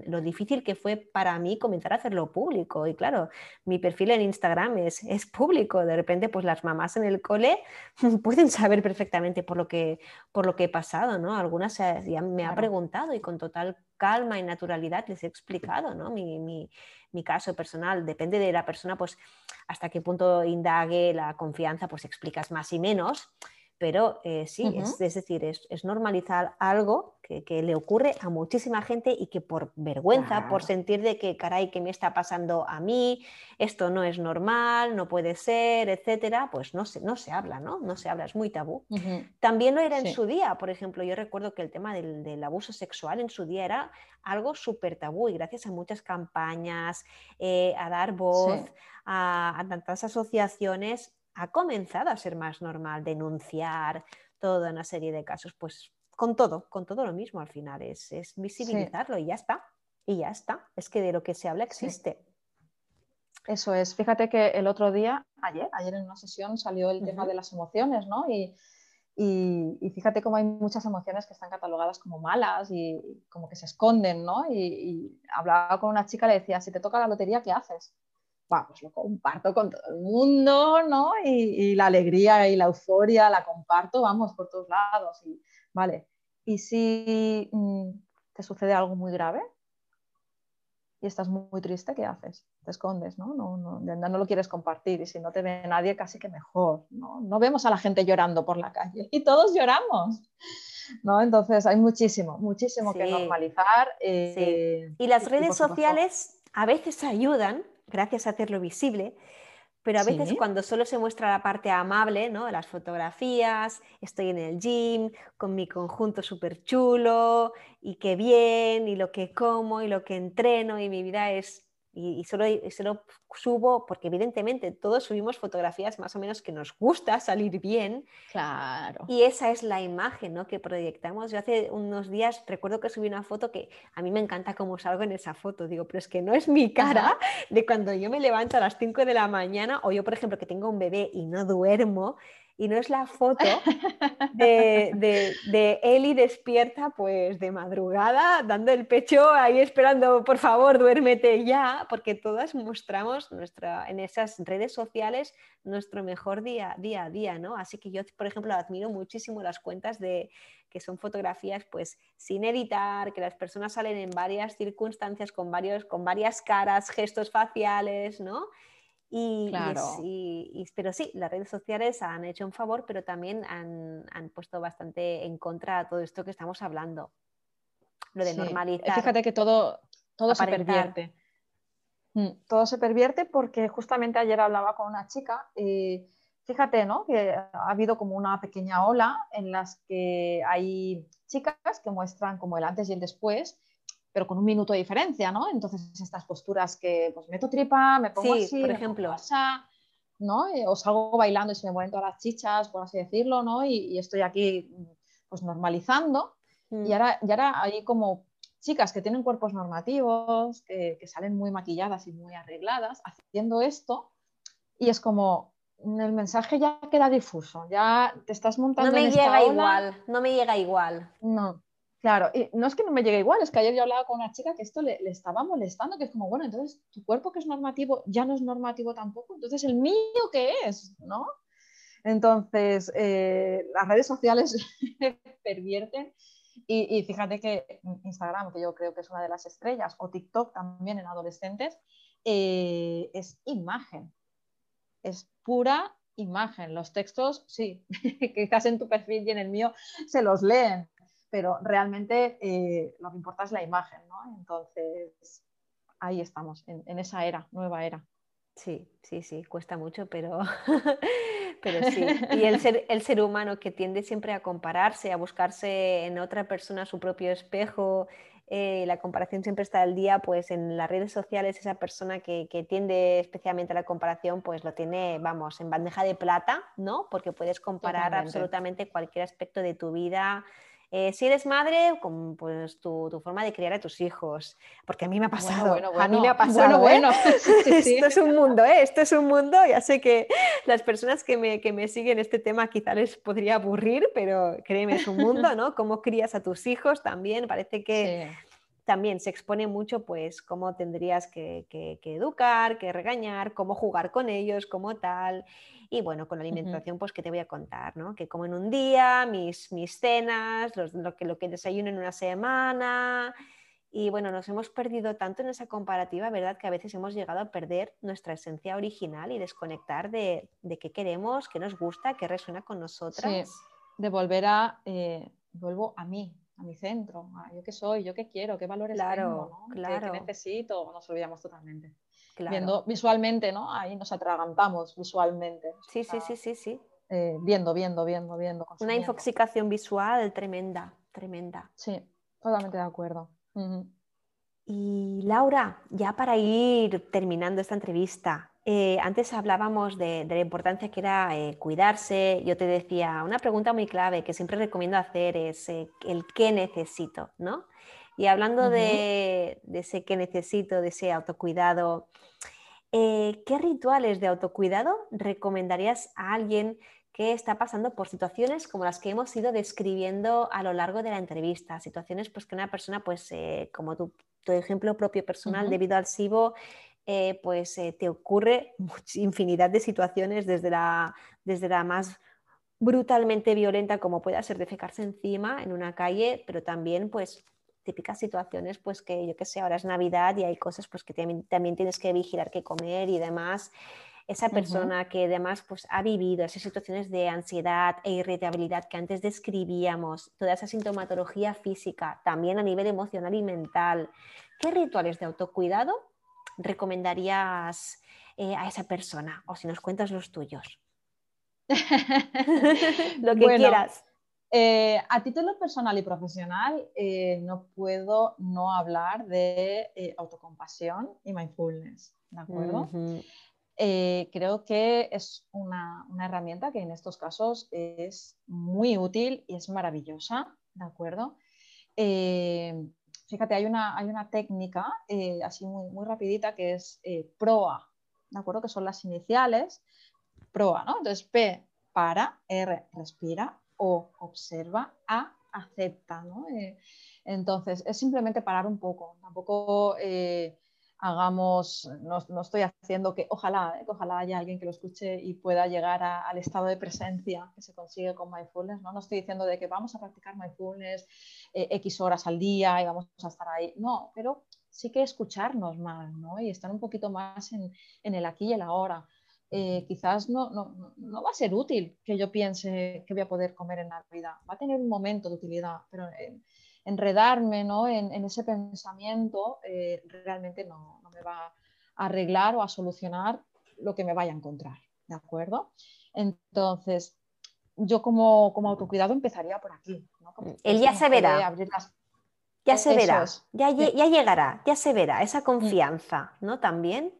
lo difícil que fue para mí comenzar a hacerlo público. Y claro, mi perfil en Instagram es, es público. De repente, pues las mamás en el cole *laughs* pueden saber perfectamente por lo que, por lo que he pasado, ¿no? Algunas ya me han preguntado y con total calma y naturalidad les he explicado, ¿no? Mi, mi, mi, caso personal. Depende de la persona, pues hasta qué punto indague la confianza, pues explicas más y menos pero eh, sí, es, decir, es, normalizar algo que, le ocurre a muchísima gente y que por vergüenza, por sentir de que, caray, ¿qué me está pasando a mí? Esto no es normal, no puede ser, etcétera, pues no se, no se habla, ¿no? No se habla, es muy tabú. También lo era en su día, por ejemplo, yo recuerdo que el tema del, abuso sexual en su día era algo súper tabú y gracias a muchas campañas, eh, a dar voz, a tantas asociaciones, ha comenzado a ser más normal denunciar toda una serie de casos, pues con todo, con todo lo mismo al final, es, visibilizarlo y ya está, y ya está, es que de lo que se habla existe. Eso es, fíjate que el otro día, ayer, ayer en una sesión salió el tema de las emociones, ¿no? Y, fíjate cómo hay muchas emociones que están catalogadas como malas y como que se esconden, ¿no? Y, y, hablaba con una chica, le decía, si te toca la lotería, ¿qué haces? Pues lo comparto con todo el mundo, ¿no? Y, la alegría y la euforia la comparto, vamos, por todos lados. Y, vale, ¿y si mm, te sucede algo muy grave y estás muy, triste, qué haces? Te escondes, ¿no? No, no, no lo quieres compartir y si no te ve nadie, casi que mejor, ¿no? No vemos a la gente llorando por la calle y todos lloramos. ¿No? Entonces hay muchísimo, muchísimo que normalizar. Eh, y las redes sociales a veces ayudan gracias a hacerlo visible, pero a veces cuando solo se muestra la parte amable, ¿no? Las fotografías, estoy en el gym con mi conjunto súper chulo y qué bien, y lo que como y lo que entreno y mi vida es y, solo, solo, subo porque evidentemente todos subimos fotografías más o menos que nos gusta salir bien. Claro. Y esa es la imagen ¿no? que proyectamos. Yo hace unos días recuerdo que subí una foto que a mí me encanta cómo salgo en esa foto. Digo, pero es que no es mi cara de cuando yo me levanto a las 5 de la mañana o yo, por ejemplo, que tengo un bebé y no duermo y no es la foto *laughs* de, de, Eli despierta pues de madrugada, dando el pecho ahí esperando, por favor, duérmete ya, porque todas mostramos nuestra, en esas redes sociales nuestro mejor día, día a día, ¿no? Así que yo, por ejemplo, admiro muchísimo las cuentas de que son fotografías pues sin editar, que las personas salen en varias circunstancias, con, varios, con varias caras, gestos faciales, ¿no? Y, claro. pero sí, las redes sociales han hecho un favor, pero también han, puesto bastante en contra todo esto que estamos hablando. Lo de normalizar. Fíjate que todo, todo se pervierte. Mm, todo se pervierte porque justamente ayer hablaba con una chica. y fíjate, ¿no? Que ha habido como una pequeña ola en las que hay chicas que muestran como el antes y el después pero con un minuto de diferencia, ¿no? Entonces estas posturas que pues meto tripa, me pongo así, por ejemplo, ¿no? Eh, o salgo bailando y se me mueven todas las chichas, por así decirlo, ¿no? Y, estoy aquí pues normalizando y, mm. ahora, y ahora hay como chicas que tienen cuerpos normativos, que, salen muy maquilladas y muy arregladas, haciendo esto y es como el mensaje ya queda difuso, ya te estás montando. No me llega igual, no me llega igual. No, Claro, y no es que no me llegue igual, es que ayer yo hablaba con una chica que esto le, estaba molestando, que es como, bueno, entonces tu cuerpo que es normativo ya no es normativo tampoco, entonces el mío qué es, ¿no? Entonces, eh, las redes sociales *laughs* pervierten y, fíjate que Instagram, que yo creo que es una de las estrellas, o TikTok también en adolescentes, eh, es imagen, es pura imagen. Los textos, sí, *laughs* quizás en tu perfil y en el mío se los leen, pero realmente eh, lo que importa es la imagen, ¿no? Entonces, ahí estamos, en, esa era, nueva era. Sí, sí, sí, cuesta mucho, pero, *laughs* pero sí. Y el ser, el ser humano que tiende siempre a compararse, a buscarse en otra persona su propio espejo, eh, la comparación siempre está al día, pues en las redes sociales esa persona que, que, tiende especialmente a la comparación, pues lo tiene, vamos, en bandeja de plata, ¿no? Porque puedes comparar absolutamente cualquier aspecto de tu vida, eh, si eres madre, con, pues tu, forma de criar a tus hijos, porque a mí me ha pasado, a mí me ha pasado, bueno, ¿eh? *laughs* esto es un mundo, ¿eh? esto es un mundo, ya sé que las personas que me, que me siguen este tema quizá les podría aburrir, pero créeme, es un mundo, ¿no? Cómo crías a tus hijos también, parece que... también se expone mucho pues cómo tendrías que, que, educar, que regañar, cómo jugar con ellos, cómo tal. Y bueno, con la alimentación, pues, ¿qué te voy a contar? ¿no? Que como en un día, mis, mis cenas, lo, que, lo que desayuno en una semana. Y bueno, nos hemos perdido tanto en esa comparativa, ¿verdad? Que a veces hemos llegado a perder nuestra esencia original y desconectar de, de qué queremos, qué nos gusta, qué resuena con nosotras. Sí, de volver a, eh, vuelvo a mí, a mi centro, a yo qué soy, yo qué quiero, qué valores tengo, claro. ¿Qué, necesito, nos olvidamos totalmente viendo visualmente, ¿no? Ahí nos atragantamos visualmente. Sí, sí, sí, sí, sí. Eh, viendo, viendo, viendo, viendo. Una infoxicación visual tremenda, tremenda. Sí, totalmente de acuerdo. Y Laura, ya para ir terminando esta entrevista, eh, antes hablábamos de, la importancia que era eh, cuidarse. Yo te decía, una pregunta muy clave que siempre recomiendo hacer es el qué necesito, ¿no? Y hablando de, ese que necesito, de ese autocuidado, eh, ¿qué rituales de autocuidado recomendarías a alguien que está pasando por situaciones como las que hemos ido describiendo a lo largo de la entrevista? Situaciones pues, que una persona, pues, eh, como tu, ejemplo propio personal, debido al SIBO, eh, pues te ocurre infinidad de situaciones desde la, desde la más brutalmente violenta como pueda ser defecarse encima en una calle, pero también pues típicas situaciones, pues que yo que sé, ahora es Navidad y hay cosas pues que también, tienes que vigilar qué comer y demás. Esa persona que además pues ha vivido esas situaciones de ansiedad e irritabilidad que antes describíamos, toda esa sintomatología física, también a nivel emocional y mental. ¿Qué rituales de autocuidado recomendarías eh, a esa persona? O si nos cuentas los tuyos. *laughs* Lo que quieras. Eh, a título personal y profesional, eh, no puedo no hablar de autocompasión y mindfulness, ¿de acuerdo? creo que es una, herramienta que en estos casos es muy útil y es maravillosa, ¿de acuerdo? Fíjate, hay una, hay una técnica así muy, muy rapidita que es PROA, ¿de acuerdo? Que son las iniciales, PROA, ¿no? Entonces, P para, R respira, o observa, A acepta. ¿no? Eh, entonces, es simplemente parar un poco. Tampoco eh, hagamos, no, estoy haciendo que ojalá, eh, ojalá haya alguien que lo escuche y pueda llegar al estado de presencia que se consigue con mindfulness. ¿no? no estoy diciendo de que vamos a practicar mindfulness X horas al día y vamos a estar ahí. No, pero sí que escucharnos más ¿no? y estar un poquito más en, en el aquí y el ahora. Eh, quizás no, va a ser útil que yo piense que voy a poder comer en la vida. Va a tener un momento de utilidad, pero enredarme en, ese pensamiento eh, realmente no, me va a arreglar o a solucionar lo que me vaya a encontrar. ¿De acuerdo? Entonces, yo como, autocuidado empezaría por aquí. Él ya se verá. Ya se verá, ya, ya, llegará, ya se verá esa confianza, ¿no? También.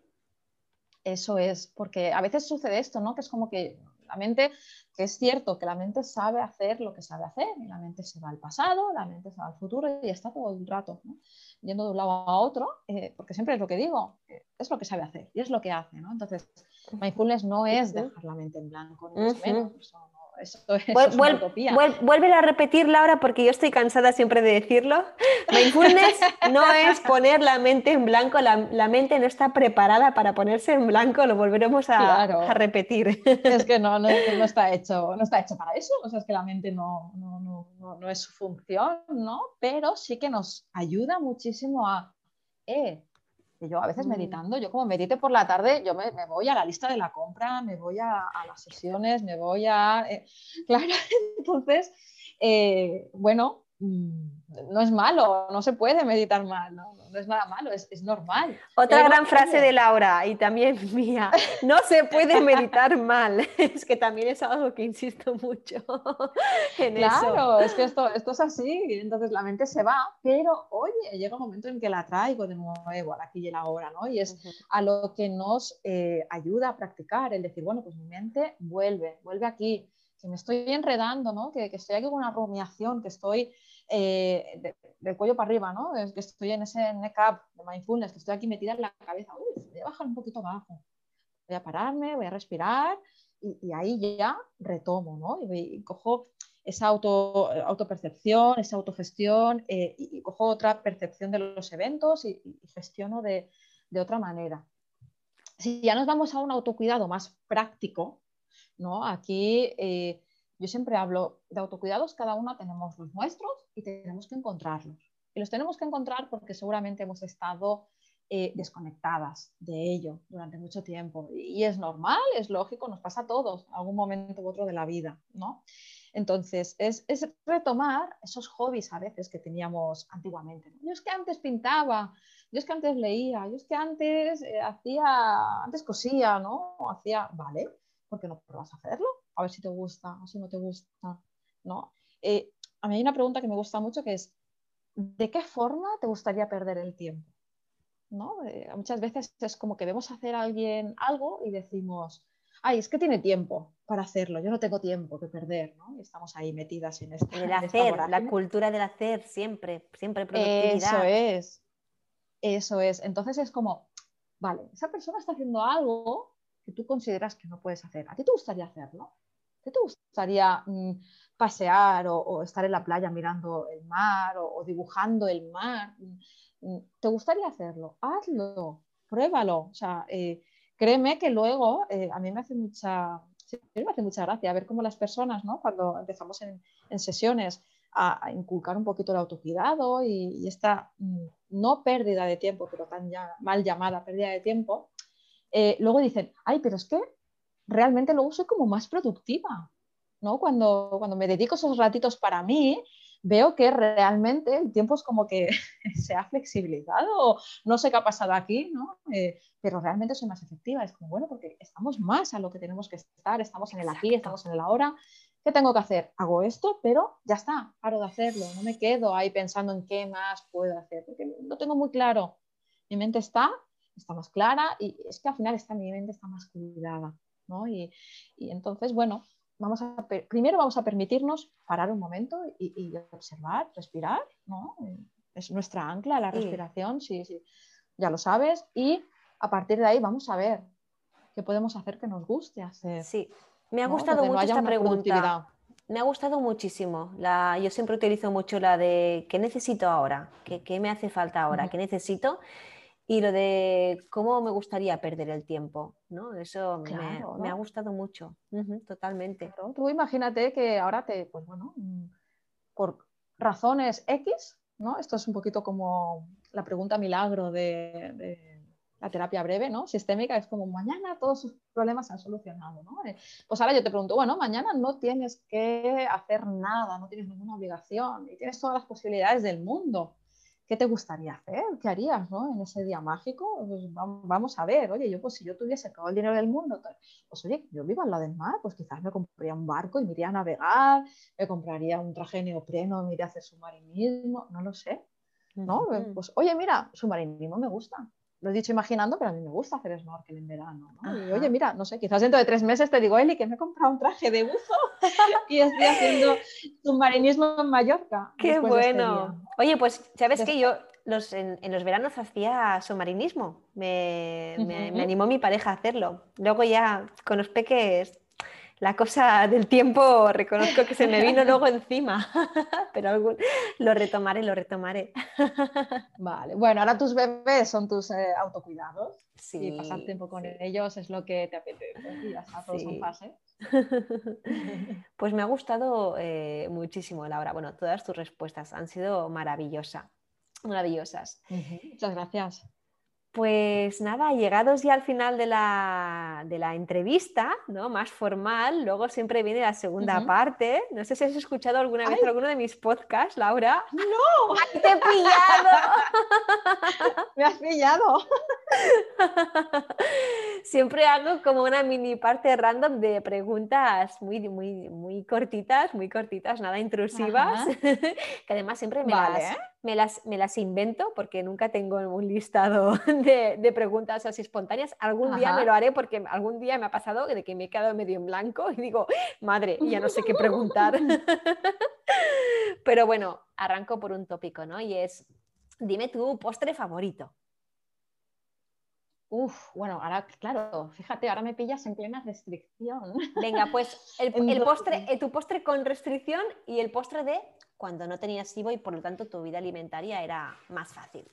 Eso es, porque a veces sucede esto, ¿no? Que es como que la mente, que es cierto que la mente sabe hacer lo que sabe hacer, y la mente se va al pasado, la mente se va al futuro y está todo el rato, ¿no? Yendo de un lado a otro, eh, porque siempre es lo que digo, eh, es lo que sabe hacer y es lo que hace, ¿no? Entonces, mindfulness no es dejar la mente en blanco, ni menos, *laughs* Vuelve a repetir, Laura, porque yo estoy cansada siempre de decirlo. Mindfulness no es *laughs* poner la mente en blanco, la, mente no está preparada para ponerse en blanco, lo volveremos a, repetir. Es que no, *laughs* no, está hecho, no está hecho para eso, o sea, es que la mente no, no es su función, ¿no? Pero sí que nos ayuda muchísimo a, eh, yo a veces mm. meditando, yo como medite por la tarde, yo me, voy a la lista de la compra, me voy a, las sesiones, me voy a... Eh, *laughs* claro, *laughs* entonces, eh, bueno, mm, no es malo, no se puede meditar mal, no, es nada malo, es, normal. Otra gran frase de Laura y también *laughs* mía, no se puede meditar mal, *laughs* es que también es algo que insisto mucho *laughs* en claro, es que esto, esto es así, entonces la mente se va, pero oye, llega un momento en que la traigo de nuevo al aquí y ahora, ¿no? Y es a lo que nos eh, ayuda a practicar, el decir, bueno, pues mi mente vuelve, vuelve aquí, que me estoy enredando, ¿no? que, que estoy aquí con una rumiación, que estoy eh, del cuello para arriba, ¿no? Que estoy en ese neck up de mindfulness, que estoy aquí metida en la cabeza. voy a bajar un poquito abajo. Voy a pararme, voy a respirar y, ahí ya retomo, ¿no? Y, cojo esa auto, autopercepción, esa autogestión eh, y, cojo otra percepción de los eventos y, gestiono de, otra manera. Si ya nos vamos a un autocuidado más práctico, ¿no? Aquí eh, yo siempre hablo de autocuidados, cada una tenemos los nuestros y tenemos que encontrarlos. Y los tenemos que encontrar porque seguramente hemos estado eh, desconectadas de ello durante mucho tiempo. Y es normal, es lógico, nos pasa a todos, algún momento u otro de la vida, ¿no? Entonces, es, retomar esos hobbies a veces que teníamos antiguamente. Yo es que antes pintaba, yo es que antes leía, yo es que antes eh, hacía, antes cosía, ¿no? Hacía, vale, ¿por qué no pruebas a hacerlo? A ver si te gusta o si no te gusta, ¿no? Eh, a mí hay una pregunta que me gusta mucho que es, ¿de qué forma te gustaría perder el tiempo? ¿No? Eh, muchas veces es como que vemos hacer a alguien algo y decimos, ay, es que tiene tiempo para hacerlo, yo no tengo tiempo que perder, ¿no? Y estamos ahí metidas en esta. El hacer, la cultura del hacer, siempre, siempre productividad. Eso es, eso es. Entonces es como, vale, esa persona está haciendo algo que tú consideras que no puedes hacer. ¿A ti te gustaría hacerlo? ¿Qué te gustaría mm, pasear o, estar en la playa mirando el mar o, dibujando el mar? Mm, mm, ¿Te gustaría hacerlo? Hazlo, pruébalo. O sea, eh, créeme que luego eh, a mí me hace mucha, me hace mucha gracia ver cómo las personas, ¿no? cuando empezamos en, sesiones a, inculcar un poquito el autocuidado y, esta no pérdida de tiempo, pero tan ya, mal llamada pérdida de tiempo, eh, luego dicen, ay, pero es que realmente luego soy como más productiva, ¿no? Cuando, cuando me dedico esos ratitos para mí, veo que realmente el tiempo es como que *laughs* se ha flexibilizado, no sé qué ha pasado aquí, ¿no? Eh, pero realmente soy más efectiva. Es como, bueno, porque estamos más a lo que tenemos que estar, estamos en el aquí, estamos en el ahora. ¿Qué tengo que hacer? Hago esto, pero ya está, paro de hacerlo, no me quedo ahí pensando en qué más puedo hacer, porque lo tengo muy claro. Mi mente está, está más clara y es que al final está, mi mente está más cuidada. ¿No? Y, y entonces, bueno, vamos a, primero vamos a permitirnos parar un momento y, observar, respirar, ¿no? Es nuestra ancla, la respiración, sí, sí, ya lo sabes. Y a partir de ahí vamos a ver qué podemos hacer que nos guste hacer. Sí, me ha gustado mucho esta pregunta. Me ha gustado muchísimo. La, yo siempre utilizo mucho la de ¿qué necesito ahora? ¿Qué, qué me hace falta ahora? ¿Qué necesito? Y lo de cómo me gustaría perder el tiempo, ¿no? Eso me, ha gustado mucho, totalmente. Tú imagínate que ahora te, pues bueno, mm, por razones X, ¿no? Esto es un poquito como la pregunta milagro de, la terapia breve, ¿no? Sistémica, es como mañana todos sus problemas se han solucionado, ¿no? Eh, pues ahora yo te pregunto, bueno, mañana no tienes que hacer nada, no tienes ninguna obligación y tienes todas las posibilidades del mundo. ¿Qué te gustaría hacer? ¿Qué harías en ese día mágico? Pues vamos a ver, oye, yo pues si yo tuviese todo el dinero del mundo, pues oye, yo vivo al lado del mar, pues quizás me compraría un barco y me iría a navegar, me compraría un traje de neopreno, me iría a hacer submarinismo, no lo sé. ¿no? Pues oye, mira, submarinismo me gusta lo he dicho imaginando, pero a mí me gusta hacer snorkel en verano. Y oye, mira, no sé, quizás dentro de tres meses te digo, Eli, que me he comprado un traje de buzo *laughs* y estoy haciendo submarinismo en Mallorca. Qué este bueno. oye, pues, ¿sabes que Yo los, en, los veranos hacía submarinismo. Me, me, animó mi pareja a hacerlo. Luego ya con los peques la cosa del tiempo reconozco que se me vino *laughs* luego encima, *laughs* pero lo retomaré, lo retomaré. *laughs* Vale, bueno, ahora tus bebés son tus eh, autocuidados sí, y pasar tiempo con ellos es lo que te apetece y ya está, todos son fases. Pues me ha gustado eh, muchísimo, Laura. Bueno, todas tus respuestas han sido maravillosas. Maravillosas. Muchas gracias. Pues nada, llegados ya al final de la, entrevista, ¿no? Más formal, luego siempre viene la segunda parte. No sé si has escuchado alguna vez alguno de mis podcasts, Laura. ¡No! ¡Te he pillado! *laughs* ¡Me has pillado! *laughs* siempre hago como una mini parte random de preguntas muy, muy, muy cortitas, muy cortitas, nada intrusivas, *laughs* que además siempre me las me las, me las invento porque nunca tengo un listado *laughs* de, preguntas así espontáneas. Algún día me lo haré porque algún día me ha pasado de que me he quedado medio en blanco y digo, madre, ya no sé qué preguntar. *laughs* Pero bueno, arranco por un tópico, ¿no? Y es, dime tu postre favorito. Uf, bueno, ahora, claro, fíjate, ahora me pillas en plena restricción. Venga, pues el, *laughs* postre, eh, tu postre con restricción y el postre de cuando no tenías SIBO y por lo tanto tu vida alimentaria era más fácil.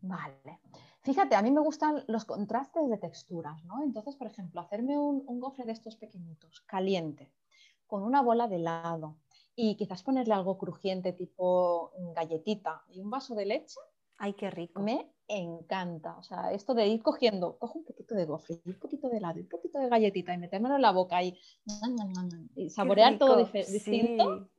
Vale. Fíjate, a mí me gustan los contrastes de texturas, ¿no? Entonces, por ejemplo, hacerme un, un gofre de estos pequeñitos, caliente, con una bola de helado y quizás ponerle algo crujiente tipo galletita y un vaso de leche. Ay, qué rico. Me encanta. O sea, esto de ir cogiendo, cojo un poquito de gofre, un poquito de helado, un poquito de galletita y metérmelo en la boca y, saborear todo distinto.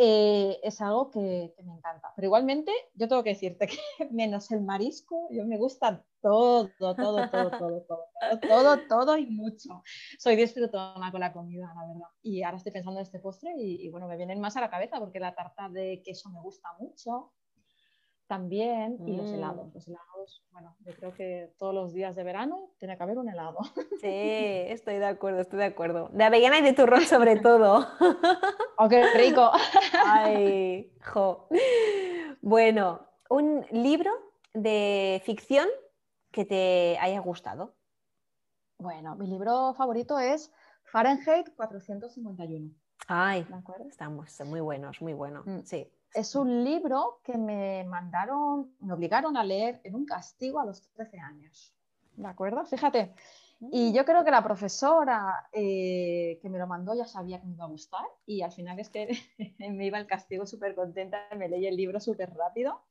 Eh, es algo que, me encanta. Pero igualmente, yo tengo que decirte que *laughs* menos el marisco, yo me gusta todo, todo, todo, todo, todo, todo, *laughs* todo, todo y mucho. Soy disfrutona con la comida, la verdad. Y ahora estoy pensando en este postre y, y bueno, me vienen más a la cabeza porque la tarta de queso me gusta mucho también y los helados. Mm. Los helados, bueno, yo creo que todos los días de verano tiene que haber un helado. Sí, *laughs* estoy de acuerdo, estoy de acuerdo. De avellana y de turrón sobre todo. *laughs* ¡Oh, qué rico! *laughs* Ay, jo. Bueno, un libro de ficción que te haya gustado. Bueno, mi libro favorito es Fahrenheit 451. Ay, ¿de acuerdo? Estamos muy buenos, muy bueno. Mm. Sí. Es un libro que me mandaron, me obligaron a leer en un castigo a los 13 años. ¿De acuerdo? Fíjate. Y yo creo que la profesora eh, que me lo mandó ya sabía que me iba a gustar y al final es que *laughs* me iba el castigo súper contenta, me leí el libro súper rápido.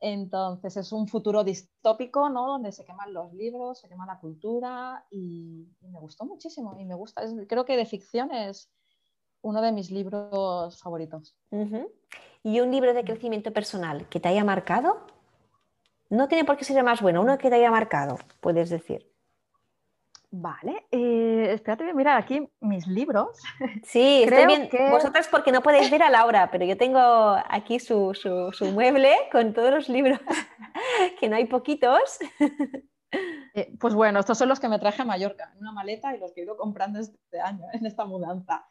Entonces es un futuro distópico, ¿no? Donde se queman los libros, se quema la cultura y, me gustó muchísimo. Y me gusta, creo que de ficción es, uno de mis libros favoritos. ¿Y un libro de crecimiento personal que te haya marcado? No tiene por qué ser el más bueno, uno que te haya marcado, puedes decir. Vale, eh, espérate, voy a mirar aquí mis libros. Sí, estoy bien. Vosotras porque no podéis ver a Laura, pero yo tengo aquí su, mueble con todos los libros, *laughs* que no hay poquitos. Eh, pues bueno, estos son los que me traje a Mallorca en una maleta y los que he ido comprando este año en esta mudanza.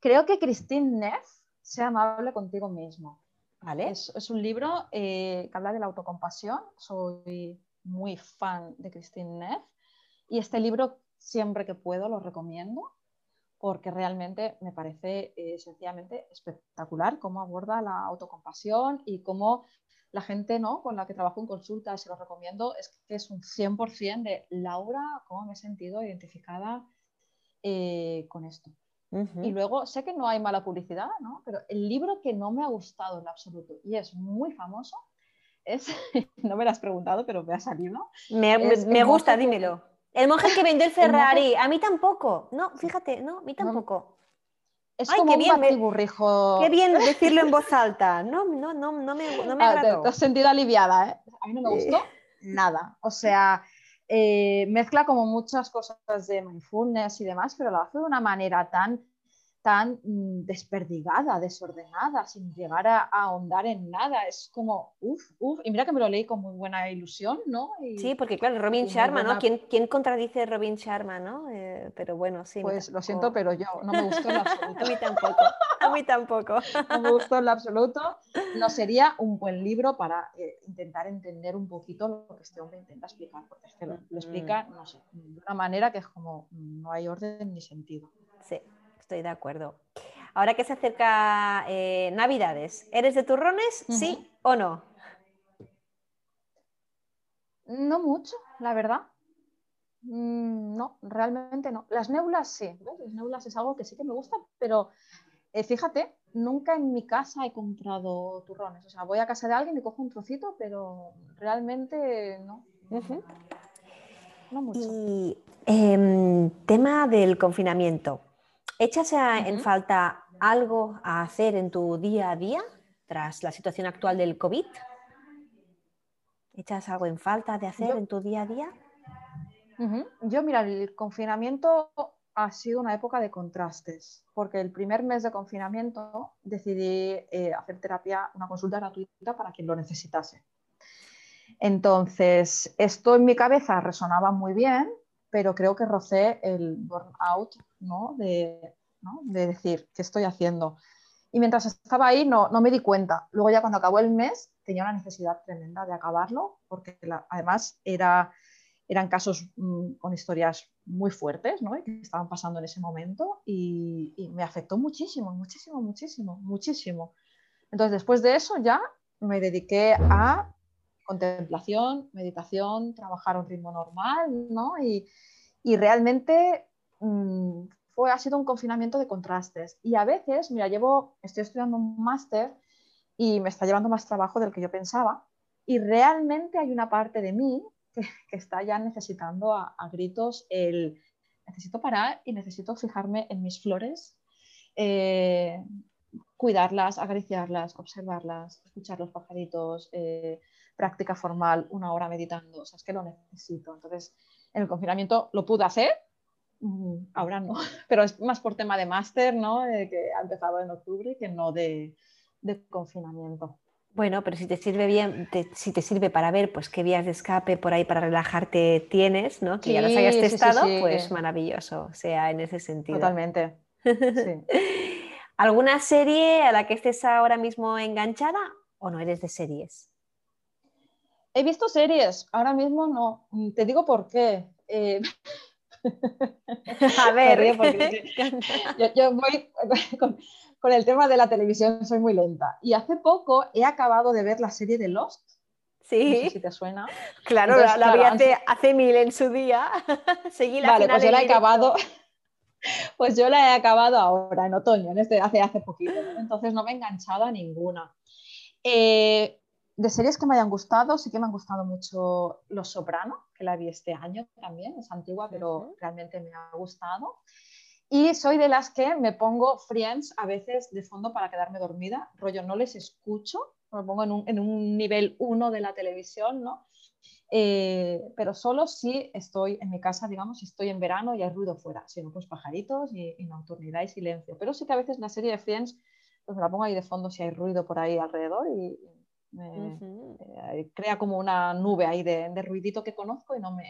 Creo que Christine Neff, Sea amable contigo mismo. ¿Vale? Es, un libro eh, que habla de la autocompasión. Soy muy fan de Christine Neff y este libro, siempre que puedo, lo recomiendo porque realmente me parece eh, sencillamente espectacular cómo aborda la autocompasión y cómo la gente ¿no? con la que trabajo en consulta, se lo recomiendo, es que es un 100% de Laura, cómo me he sentido identificada eh, con esto. Y luego, sé que no hay mala publicidad, ¿no? pero el libro que no me ha gustado en absoluto y es muy famoso es, *laughs* no me lo has preguntado, pero me ha salido. Me, me gusta, dímelo. El monje que vendió el *laughs* Ferrari, a mí tampoco. No, fíjate, no, a mí tampoco. Es como qué un bien, Qué bien *laughs* decirlo en voz alta. No, no, no, no me, no me ah. Te, has sentido aliviada, ¿eh? A mí no me gustó nada. O sea, eh, mezcla como muchas cosas de mindfulness y demás, pero lo hace de una manera tan tan mm, desperdigada, desordenada, sin llegar a, ahondar en nada. Es como, uff, uff. Y mira que me lo leí con muy buena ilusión, ¿no? sí, porque claro, Robin Sharma, ¿no? ¿Quién, ¿Quién, contradice a Robin Sharma, no? Eh, pero bueno, sí. Pues lo siento, pero yo no me gustó en absoluto. *laughs* a mí tampoco, a mí tampoco. *laughs* no me gustó en absoluto. No sería un buen libro para eh, intentar entender un poquito lo que este hombre intenta explicar, porque es que lo, lo explica, no sé, de una manera que es como, no hay orden ni sentido. Sí estoy de acuerdo. Ahora que se acerca eh, Navidades, ¿eres de turrones? ¿Sí o no? No mucho, la verdad. Mm, no, realmente no. Las neulas sí, Las neulas es algo que sí que me gusta, pero eh, fíjate, nunca en mi casa he comprado turrones. O sea, voy a casa de alguien y cojo un trocito, pero realmente no. No mucho. Y em, tema del confinamiento. ¿Echas en falta algo a hacer en tu día a día tras la situación actual del COVID? ¿Echas algo en falta de hacer en tu día a día? Yo, mira, el confinamiento ha sido una época de contrastes, porque el primer mes de confinamiento decidí eh, hacer terapia, una consulta gratuita para quien lo necesitase. Entonces, esto en mi cabeza resonaba muy bien, pero creo que rocé el burnout, ¿no? De, de decir, ¿qué estoy haciendo? Y mientras estaba ahí no, no, me di cuenta. Luego ya cuando acabó el mes tenía una necesidad tremenda de acabarlo, porque además era, eran casos mm, con historias muy fuertes ¿no? que estaban pasando en ese momento y, y, me afectó muchísimo, muchísimo, muchísimo, muchísimo. Entonces después de eso ya me dediqué a contemplación, meditación, trabajar a un ritmo normal, ¿no? Y, y realmente mm, fue, ha sido un confinamiento de contrastes. Y a veces, mira, llevo, estoy estudiando un máster y me está llevando más trabajo del que yo pensaba. Y realmente hay una parte de mí que, está ya necesitando a, gritos el necesito parar y necesito fijarme en mis flores, eh, cuidarlas, acariciarlas, observarlas, escuchar los pajaritos, eh, práctica formal, una hora meditando, o sea, es que lo necesito. Entonces, en el confinamiento lo pude hacer, mm, ahora no, *laughs* pero es más por tema de máster, ¿no? que ha empezado en octubre que no de, confinamiento. Bueno, pero si te sirve bien, si te sirve para ver pues qué vías de escape por ahí para relajarte tienes, ¿no? Que ya las hayas testado, pues maravilloso, sea en ese sentido. Totalmente. *laughs* ¿Alguna serie a la que estés ahora mismo enganchada o no eres de series? He visto series, ahora mismo no. Mm, te digo por qué. Eh, a *laughs* ver, *laughs* yo, voy *laughs* con, el tema de la televisión, soy muy lenta. Y hace poco he acabado de ver la serie de Lost. Sí. si te suena. Claro, la, vi hace, mil en su día. Seguí la vale, pues yo la he acabado. Pues yo la he acabado ahora, en otoño, en este, hace, hace poquito. Entonces no me he enganchado a ninguna. Eh, de series que me hayan gustado, sí que me han gustado mucho Los Soprano, que la vi este año también, es antigua, pero realmente me ha gustado. Y soy de las que me pongo Friends a veces de fondo para quedarme dormida. Rollo, no les escucho, me pongo en un, en un nivel 1 de la televisión, ¿no? Eh, pero solo si estoy en mi casa, digamos, si estoy en verano y hay ruido fuera, si no, pues pajaritos y, y, nocturnidad y silencio. Pero sí que a veces la serie de Friends, pues me la pongo ahí de fondo si hay ruido por ahí alrededor y me, uh -huh. eh, crea como una nube ahí de, de, ruidito que conozco y no me...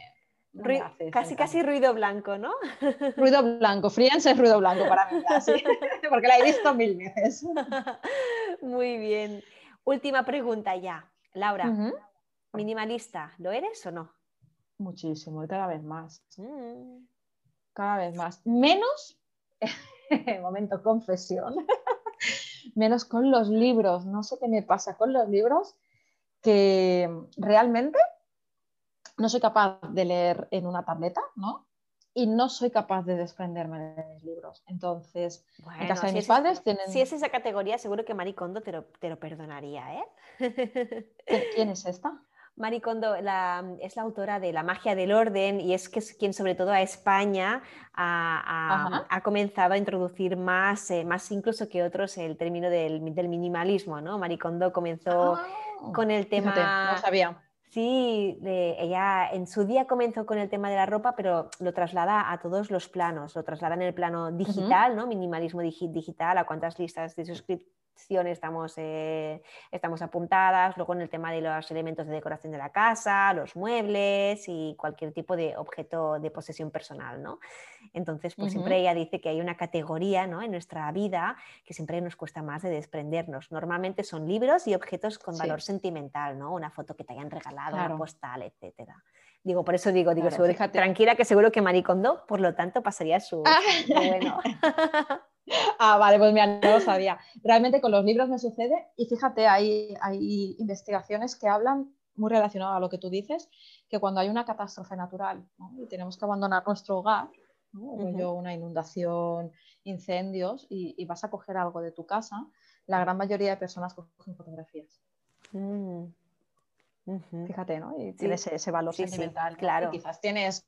No me hace casi, casi ruido blanco, ¿no? Ruido *laughs* blanco, Friends es ruido blanco para mí, así, *laughs* porque la he visto mil veces. *laughs* Muy bien. Última pregunta ya. Laura, uh -huh. ¿Minimalista? ¿Lo eres o no? Muchísimo, y cada vez más. Mm. Cada vez más. Menos, momento confesión, menos con los libros. No sé qué me pasa con los libros, que realmente no soy capaz de leer en una tableta, ¿no? Y no soy capaz de desprenderme de mis libros. Entonces, bueno, en casa de si mis es, padres tienen... Si es esa categoría, seguro que Maricondo te lo, te lo perdonaría, ¿eh? ¿Quién es esta? Marie Kondo la, es la autora de La magia del orden y es que es quien sobre todo a España ha, ha, ha comenzado a introducir más, eh, más incluso que otros el término del, del minimalismo. ¿no? Marie Kondo comenzó Ah, con el tema... fíjate, no sabía. Sí, de, ella en su día comenzó con el tema de la ropa, pero lo traslada a todos los planos. Lo traslada en el plano digital, ¿no? Minimalismo digi- digital, a cuántas listas de suscriptores estamos, eh, estamos apuntadas, luego en el tema de los elementos de decoración de la casa, los muebles y cualquier tipo de objeto de posesión personal, ¿no? Entonces, pues uh -huh. siempre ella dice que hay una categoría ¿no? en nuestra vida que siempre nos cuesta más de desprendernos. Normalmente son libros y objetos con sí. valor sentimental, ¿no? Una foto que te hayan regalado, claro. una postal, etcétera. Digo, por eso digo, digo, claro, seguro, tranquila que seguro que Maricondo, por lo tanto, pasaría su, ah. su bueno. *laughs* *laughs* *laughs* Ah, vale, pues mira, no lo sabía. Realmente con los libros me sucede y fíjate, hay, hay investigaciones que hablan muy relacionado a lo que tú dices, que cuando hay una catástrofe natural ¿no? y tenemos que abandonar nuestro hogar, ¿no? uh -huh. una inundación, incendios, y, y, vas a coger algo de tu casa, la gran mayoría de personas cogen fotografías. Mm. Uh -huh. Fíjate, ¿no? Y sí. tienes ese valor sí, sentimental. Sí, claro. Y quizás tienes,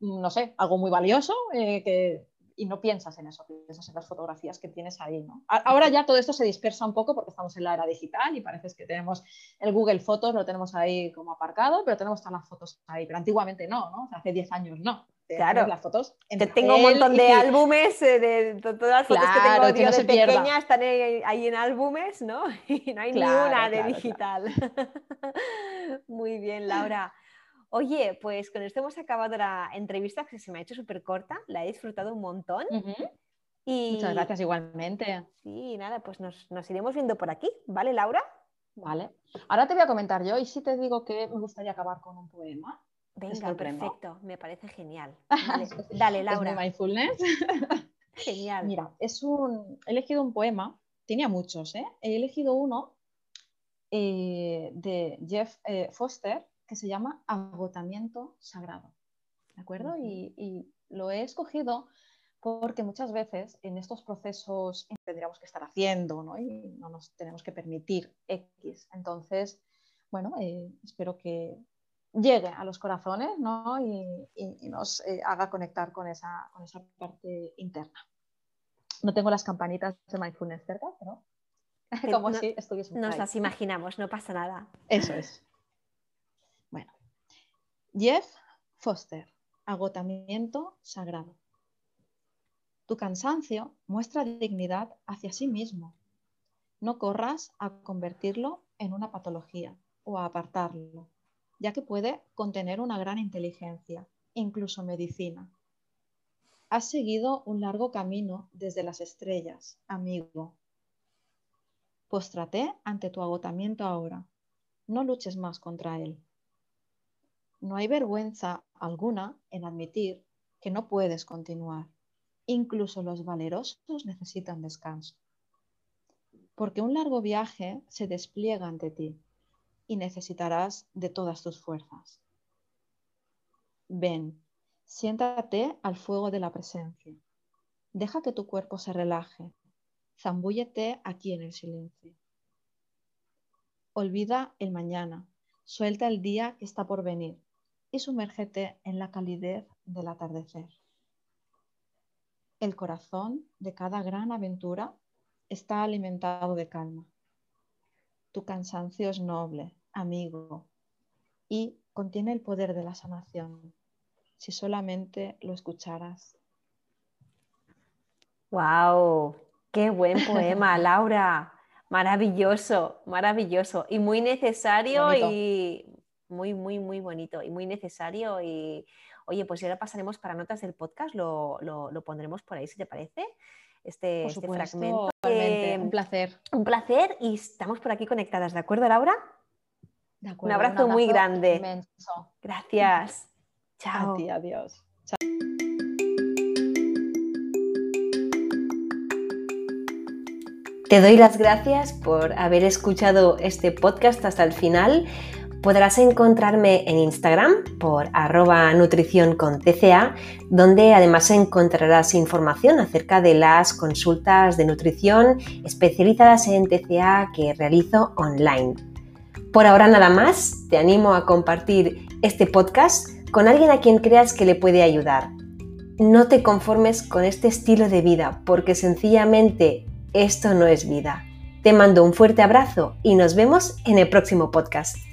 no sé, algo muy valioso eh, que y no piensas en eso, piensas en las fotografías que tienes ahí. ¿no? Ahora ya todo esto se dispersa un poco porque estamos en la era digital y parece que tenemos el Google Fotos, lo tenemos ahí como aparcado, pero tenemos todas las fotos ahí. Pero antiguamente no, ¿no? O sea, hace 10 años no. Claro, las fotos te tengo un montón de y... álbumes, eh, de todas las fotos claro, que tengo tío, no de pequeña pierda. están ahí en álbumes, ¿no? *laughs* Y no hay claro, ni una de claro, digital. *laughs* Muy bien, Laura. Oye, pues con esto hemos acabado la entrevista que se me ha hecho súper corta, la he disfrutado un montón. Uh -huh. y... Muchas gracias igualmente. Sí, nada, pues nos, nos, iremos viendo por aquí, ¿vale, Laura? Vale. Ahora te voy a comentar yo y si te digo que me gustaría acabar con un poema. Venga, perfecto, me parece genial. *laughs* Dale, dale Laura. ¿Es mindfulness? *laughs* Genial. Mira, es un, he elegido un poema, tenía muchos, ¿eh? He elegido uno eh, de Jeff eh, Foster que se llama Agotamiento Sagrado. ¿De acuerdo? Y, y, lo he escogido porque muchas veces en estos procesos tendríamos que estar haciendo ¿no? y no nos tenemos que permitir X. Entonces, bueno, eh, espero que llegue a los corazones ¿no? y, y, y, nos eh, haga conectar con esa, con esa parte interna. No tengo las campanitas de mindfulness cerca, pero *laughs* como no, si estuviese Nos las imaginamos, no pasa nada. Eso es. Jeff Foster, agotamiento sagrado. Tu cansancio muestra dignidad hacia sí mismo. No corras a convertirlo en una patología o a apartarlo, ya que puede contener una gran inteligencia, incluso medicina. Has seguido un largo camino desde las estrellas, amigo. Póstrate ante tu agotamiento ahora. No luches más contra él. No hay vergüenza alguna en admitir que no puedes continuar. Incluso los valerosos necesitan descanso. Porque un largo viaje se despliega ante ti y necesitarás de todas tus fuerzas. Ven, siéntate al fuego de la presencia. Deja que tu cuerpo se relaje. Zambúllete aquí en el silencio. Olvida el mañana. Suelta el día que está por venir y sumérgete en la calidez del atardecer. el corazón de cada gran aventura está alimentado de calma. Tu cansancio es noble, amigo, y contiene el poder de la sanación, si solamente lo escucharas. ¡Wow! ¡Qué buen *laughs* poema, Laura! Maravilloso, maravilloso y muy necesario y muy, muy, muy bonito y muy necesario. Y oye, pues ahora pasaremos para notas del podcast, lo, pondremos por ahí, si te parece, este, este fragmento. un placer. Un placer y estamos por aquí conectadas, ¿de acuerdo, Laura? De acuerdo, un, abrazo muy grande. Inmenso. Gracias. *laughs* Chao. A adiós. Te doy las gracias por haber escuchado este podcast hasta el final. Podrás encontrarme en Instagram por arroba nutrición con TCA, donde además encontrarás información acerca de las consultas de nutrición especializadas en TCA que realizo online. Por ahora nada más, te animo a compartir este podcast con alguien a quien creas que le puede ayudar. No te conformes con este estilo de vida porque sencillamente esto no es vida. Te mando un fuerte abrazo y nos vemos en el próximo podcast.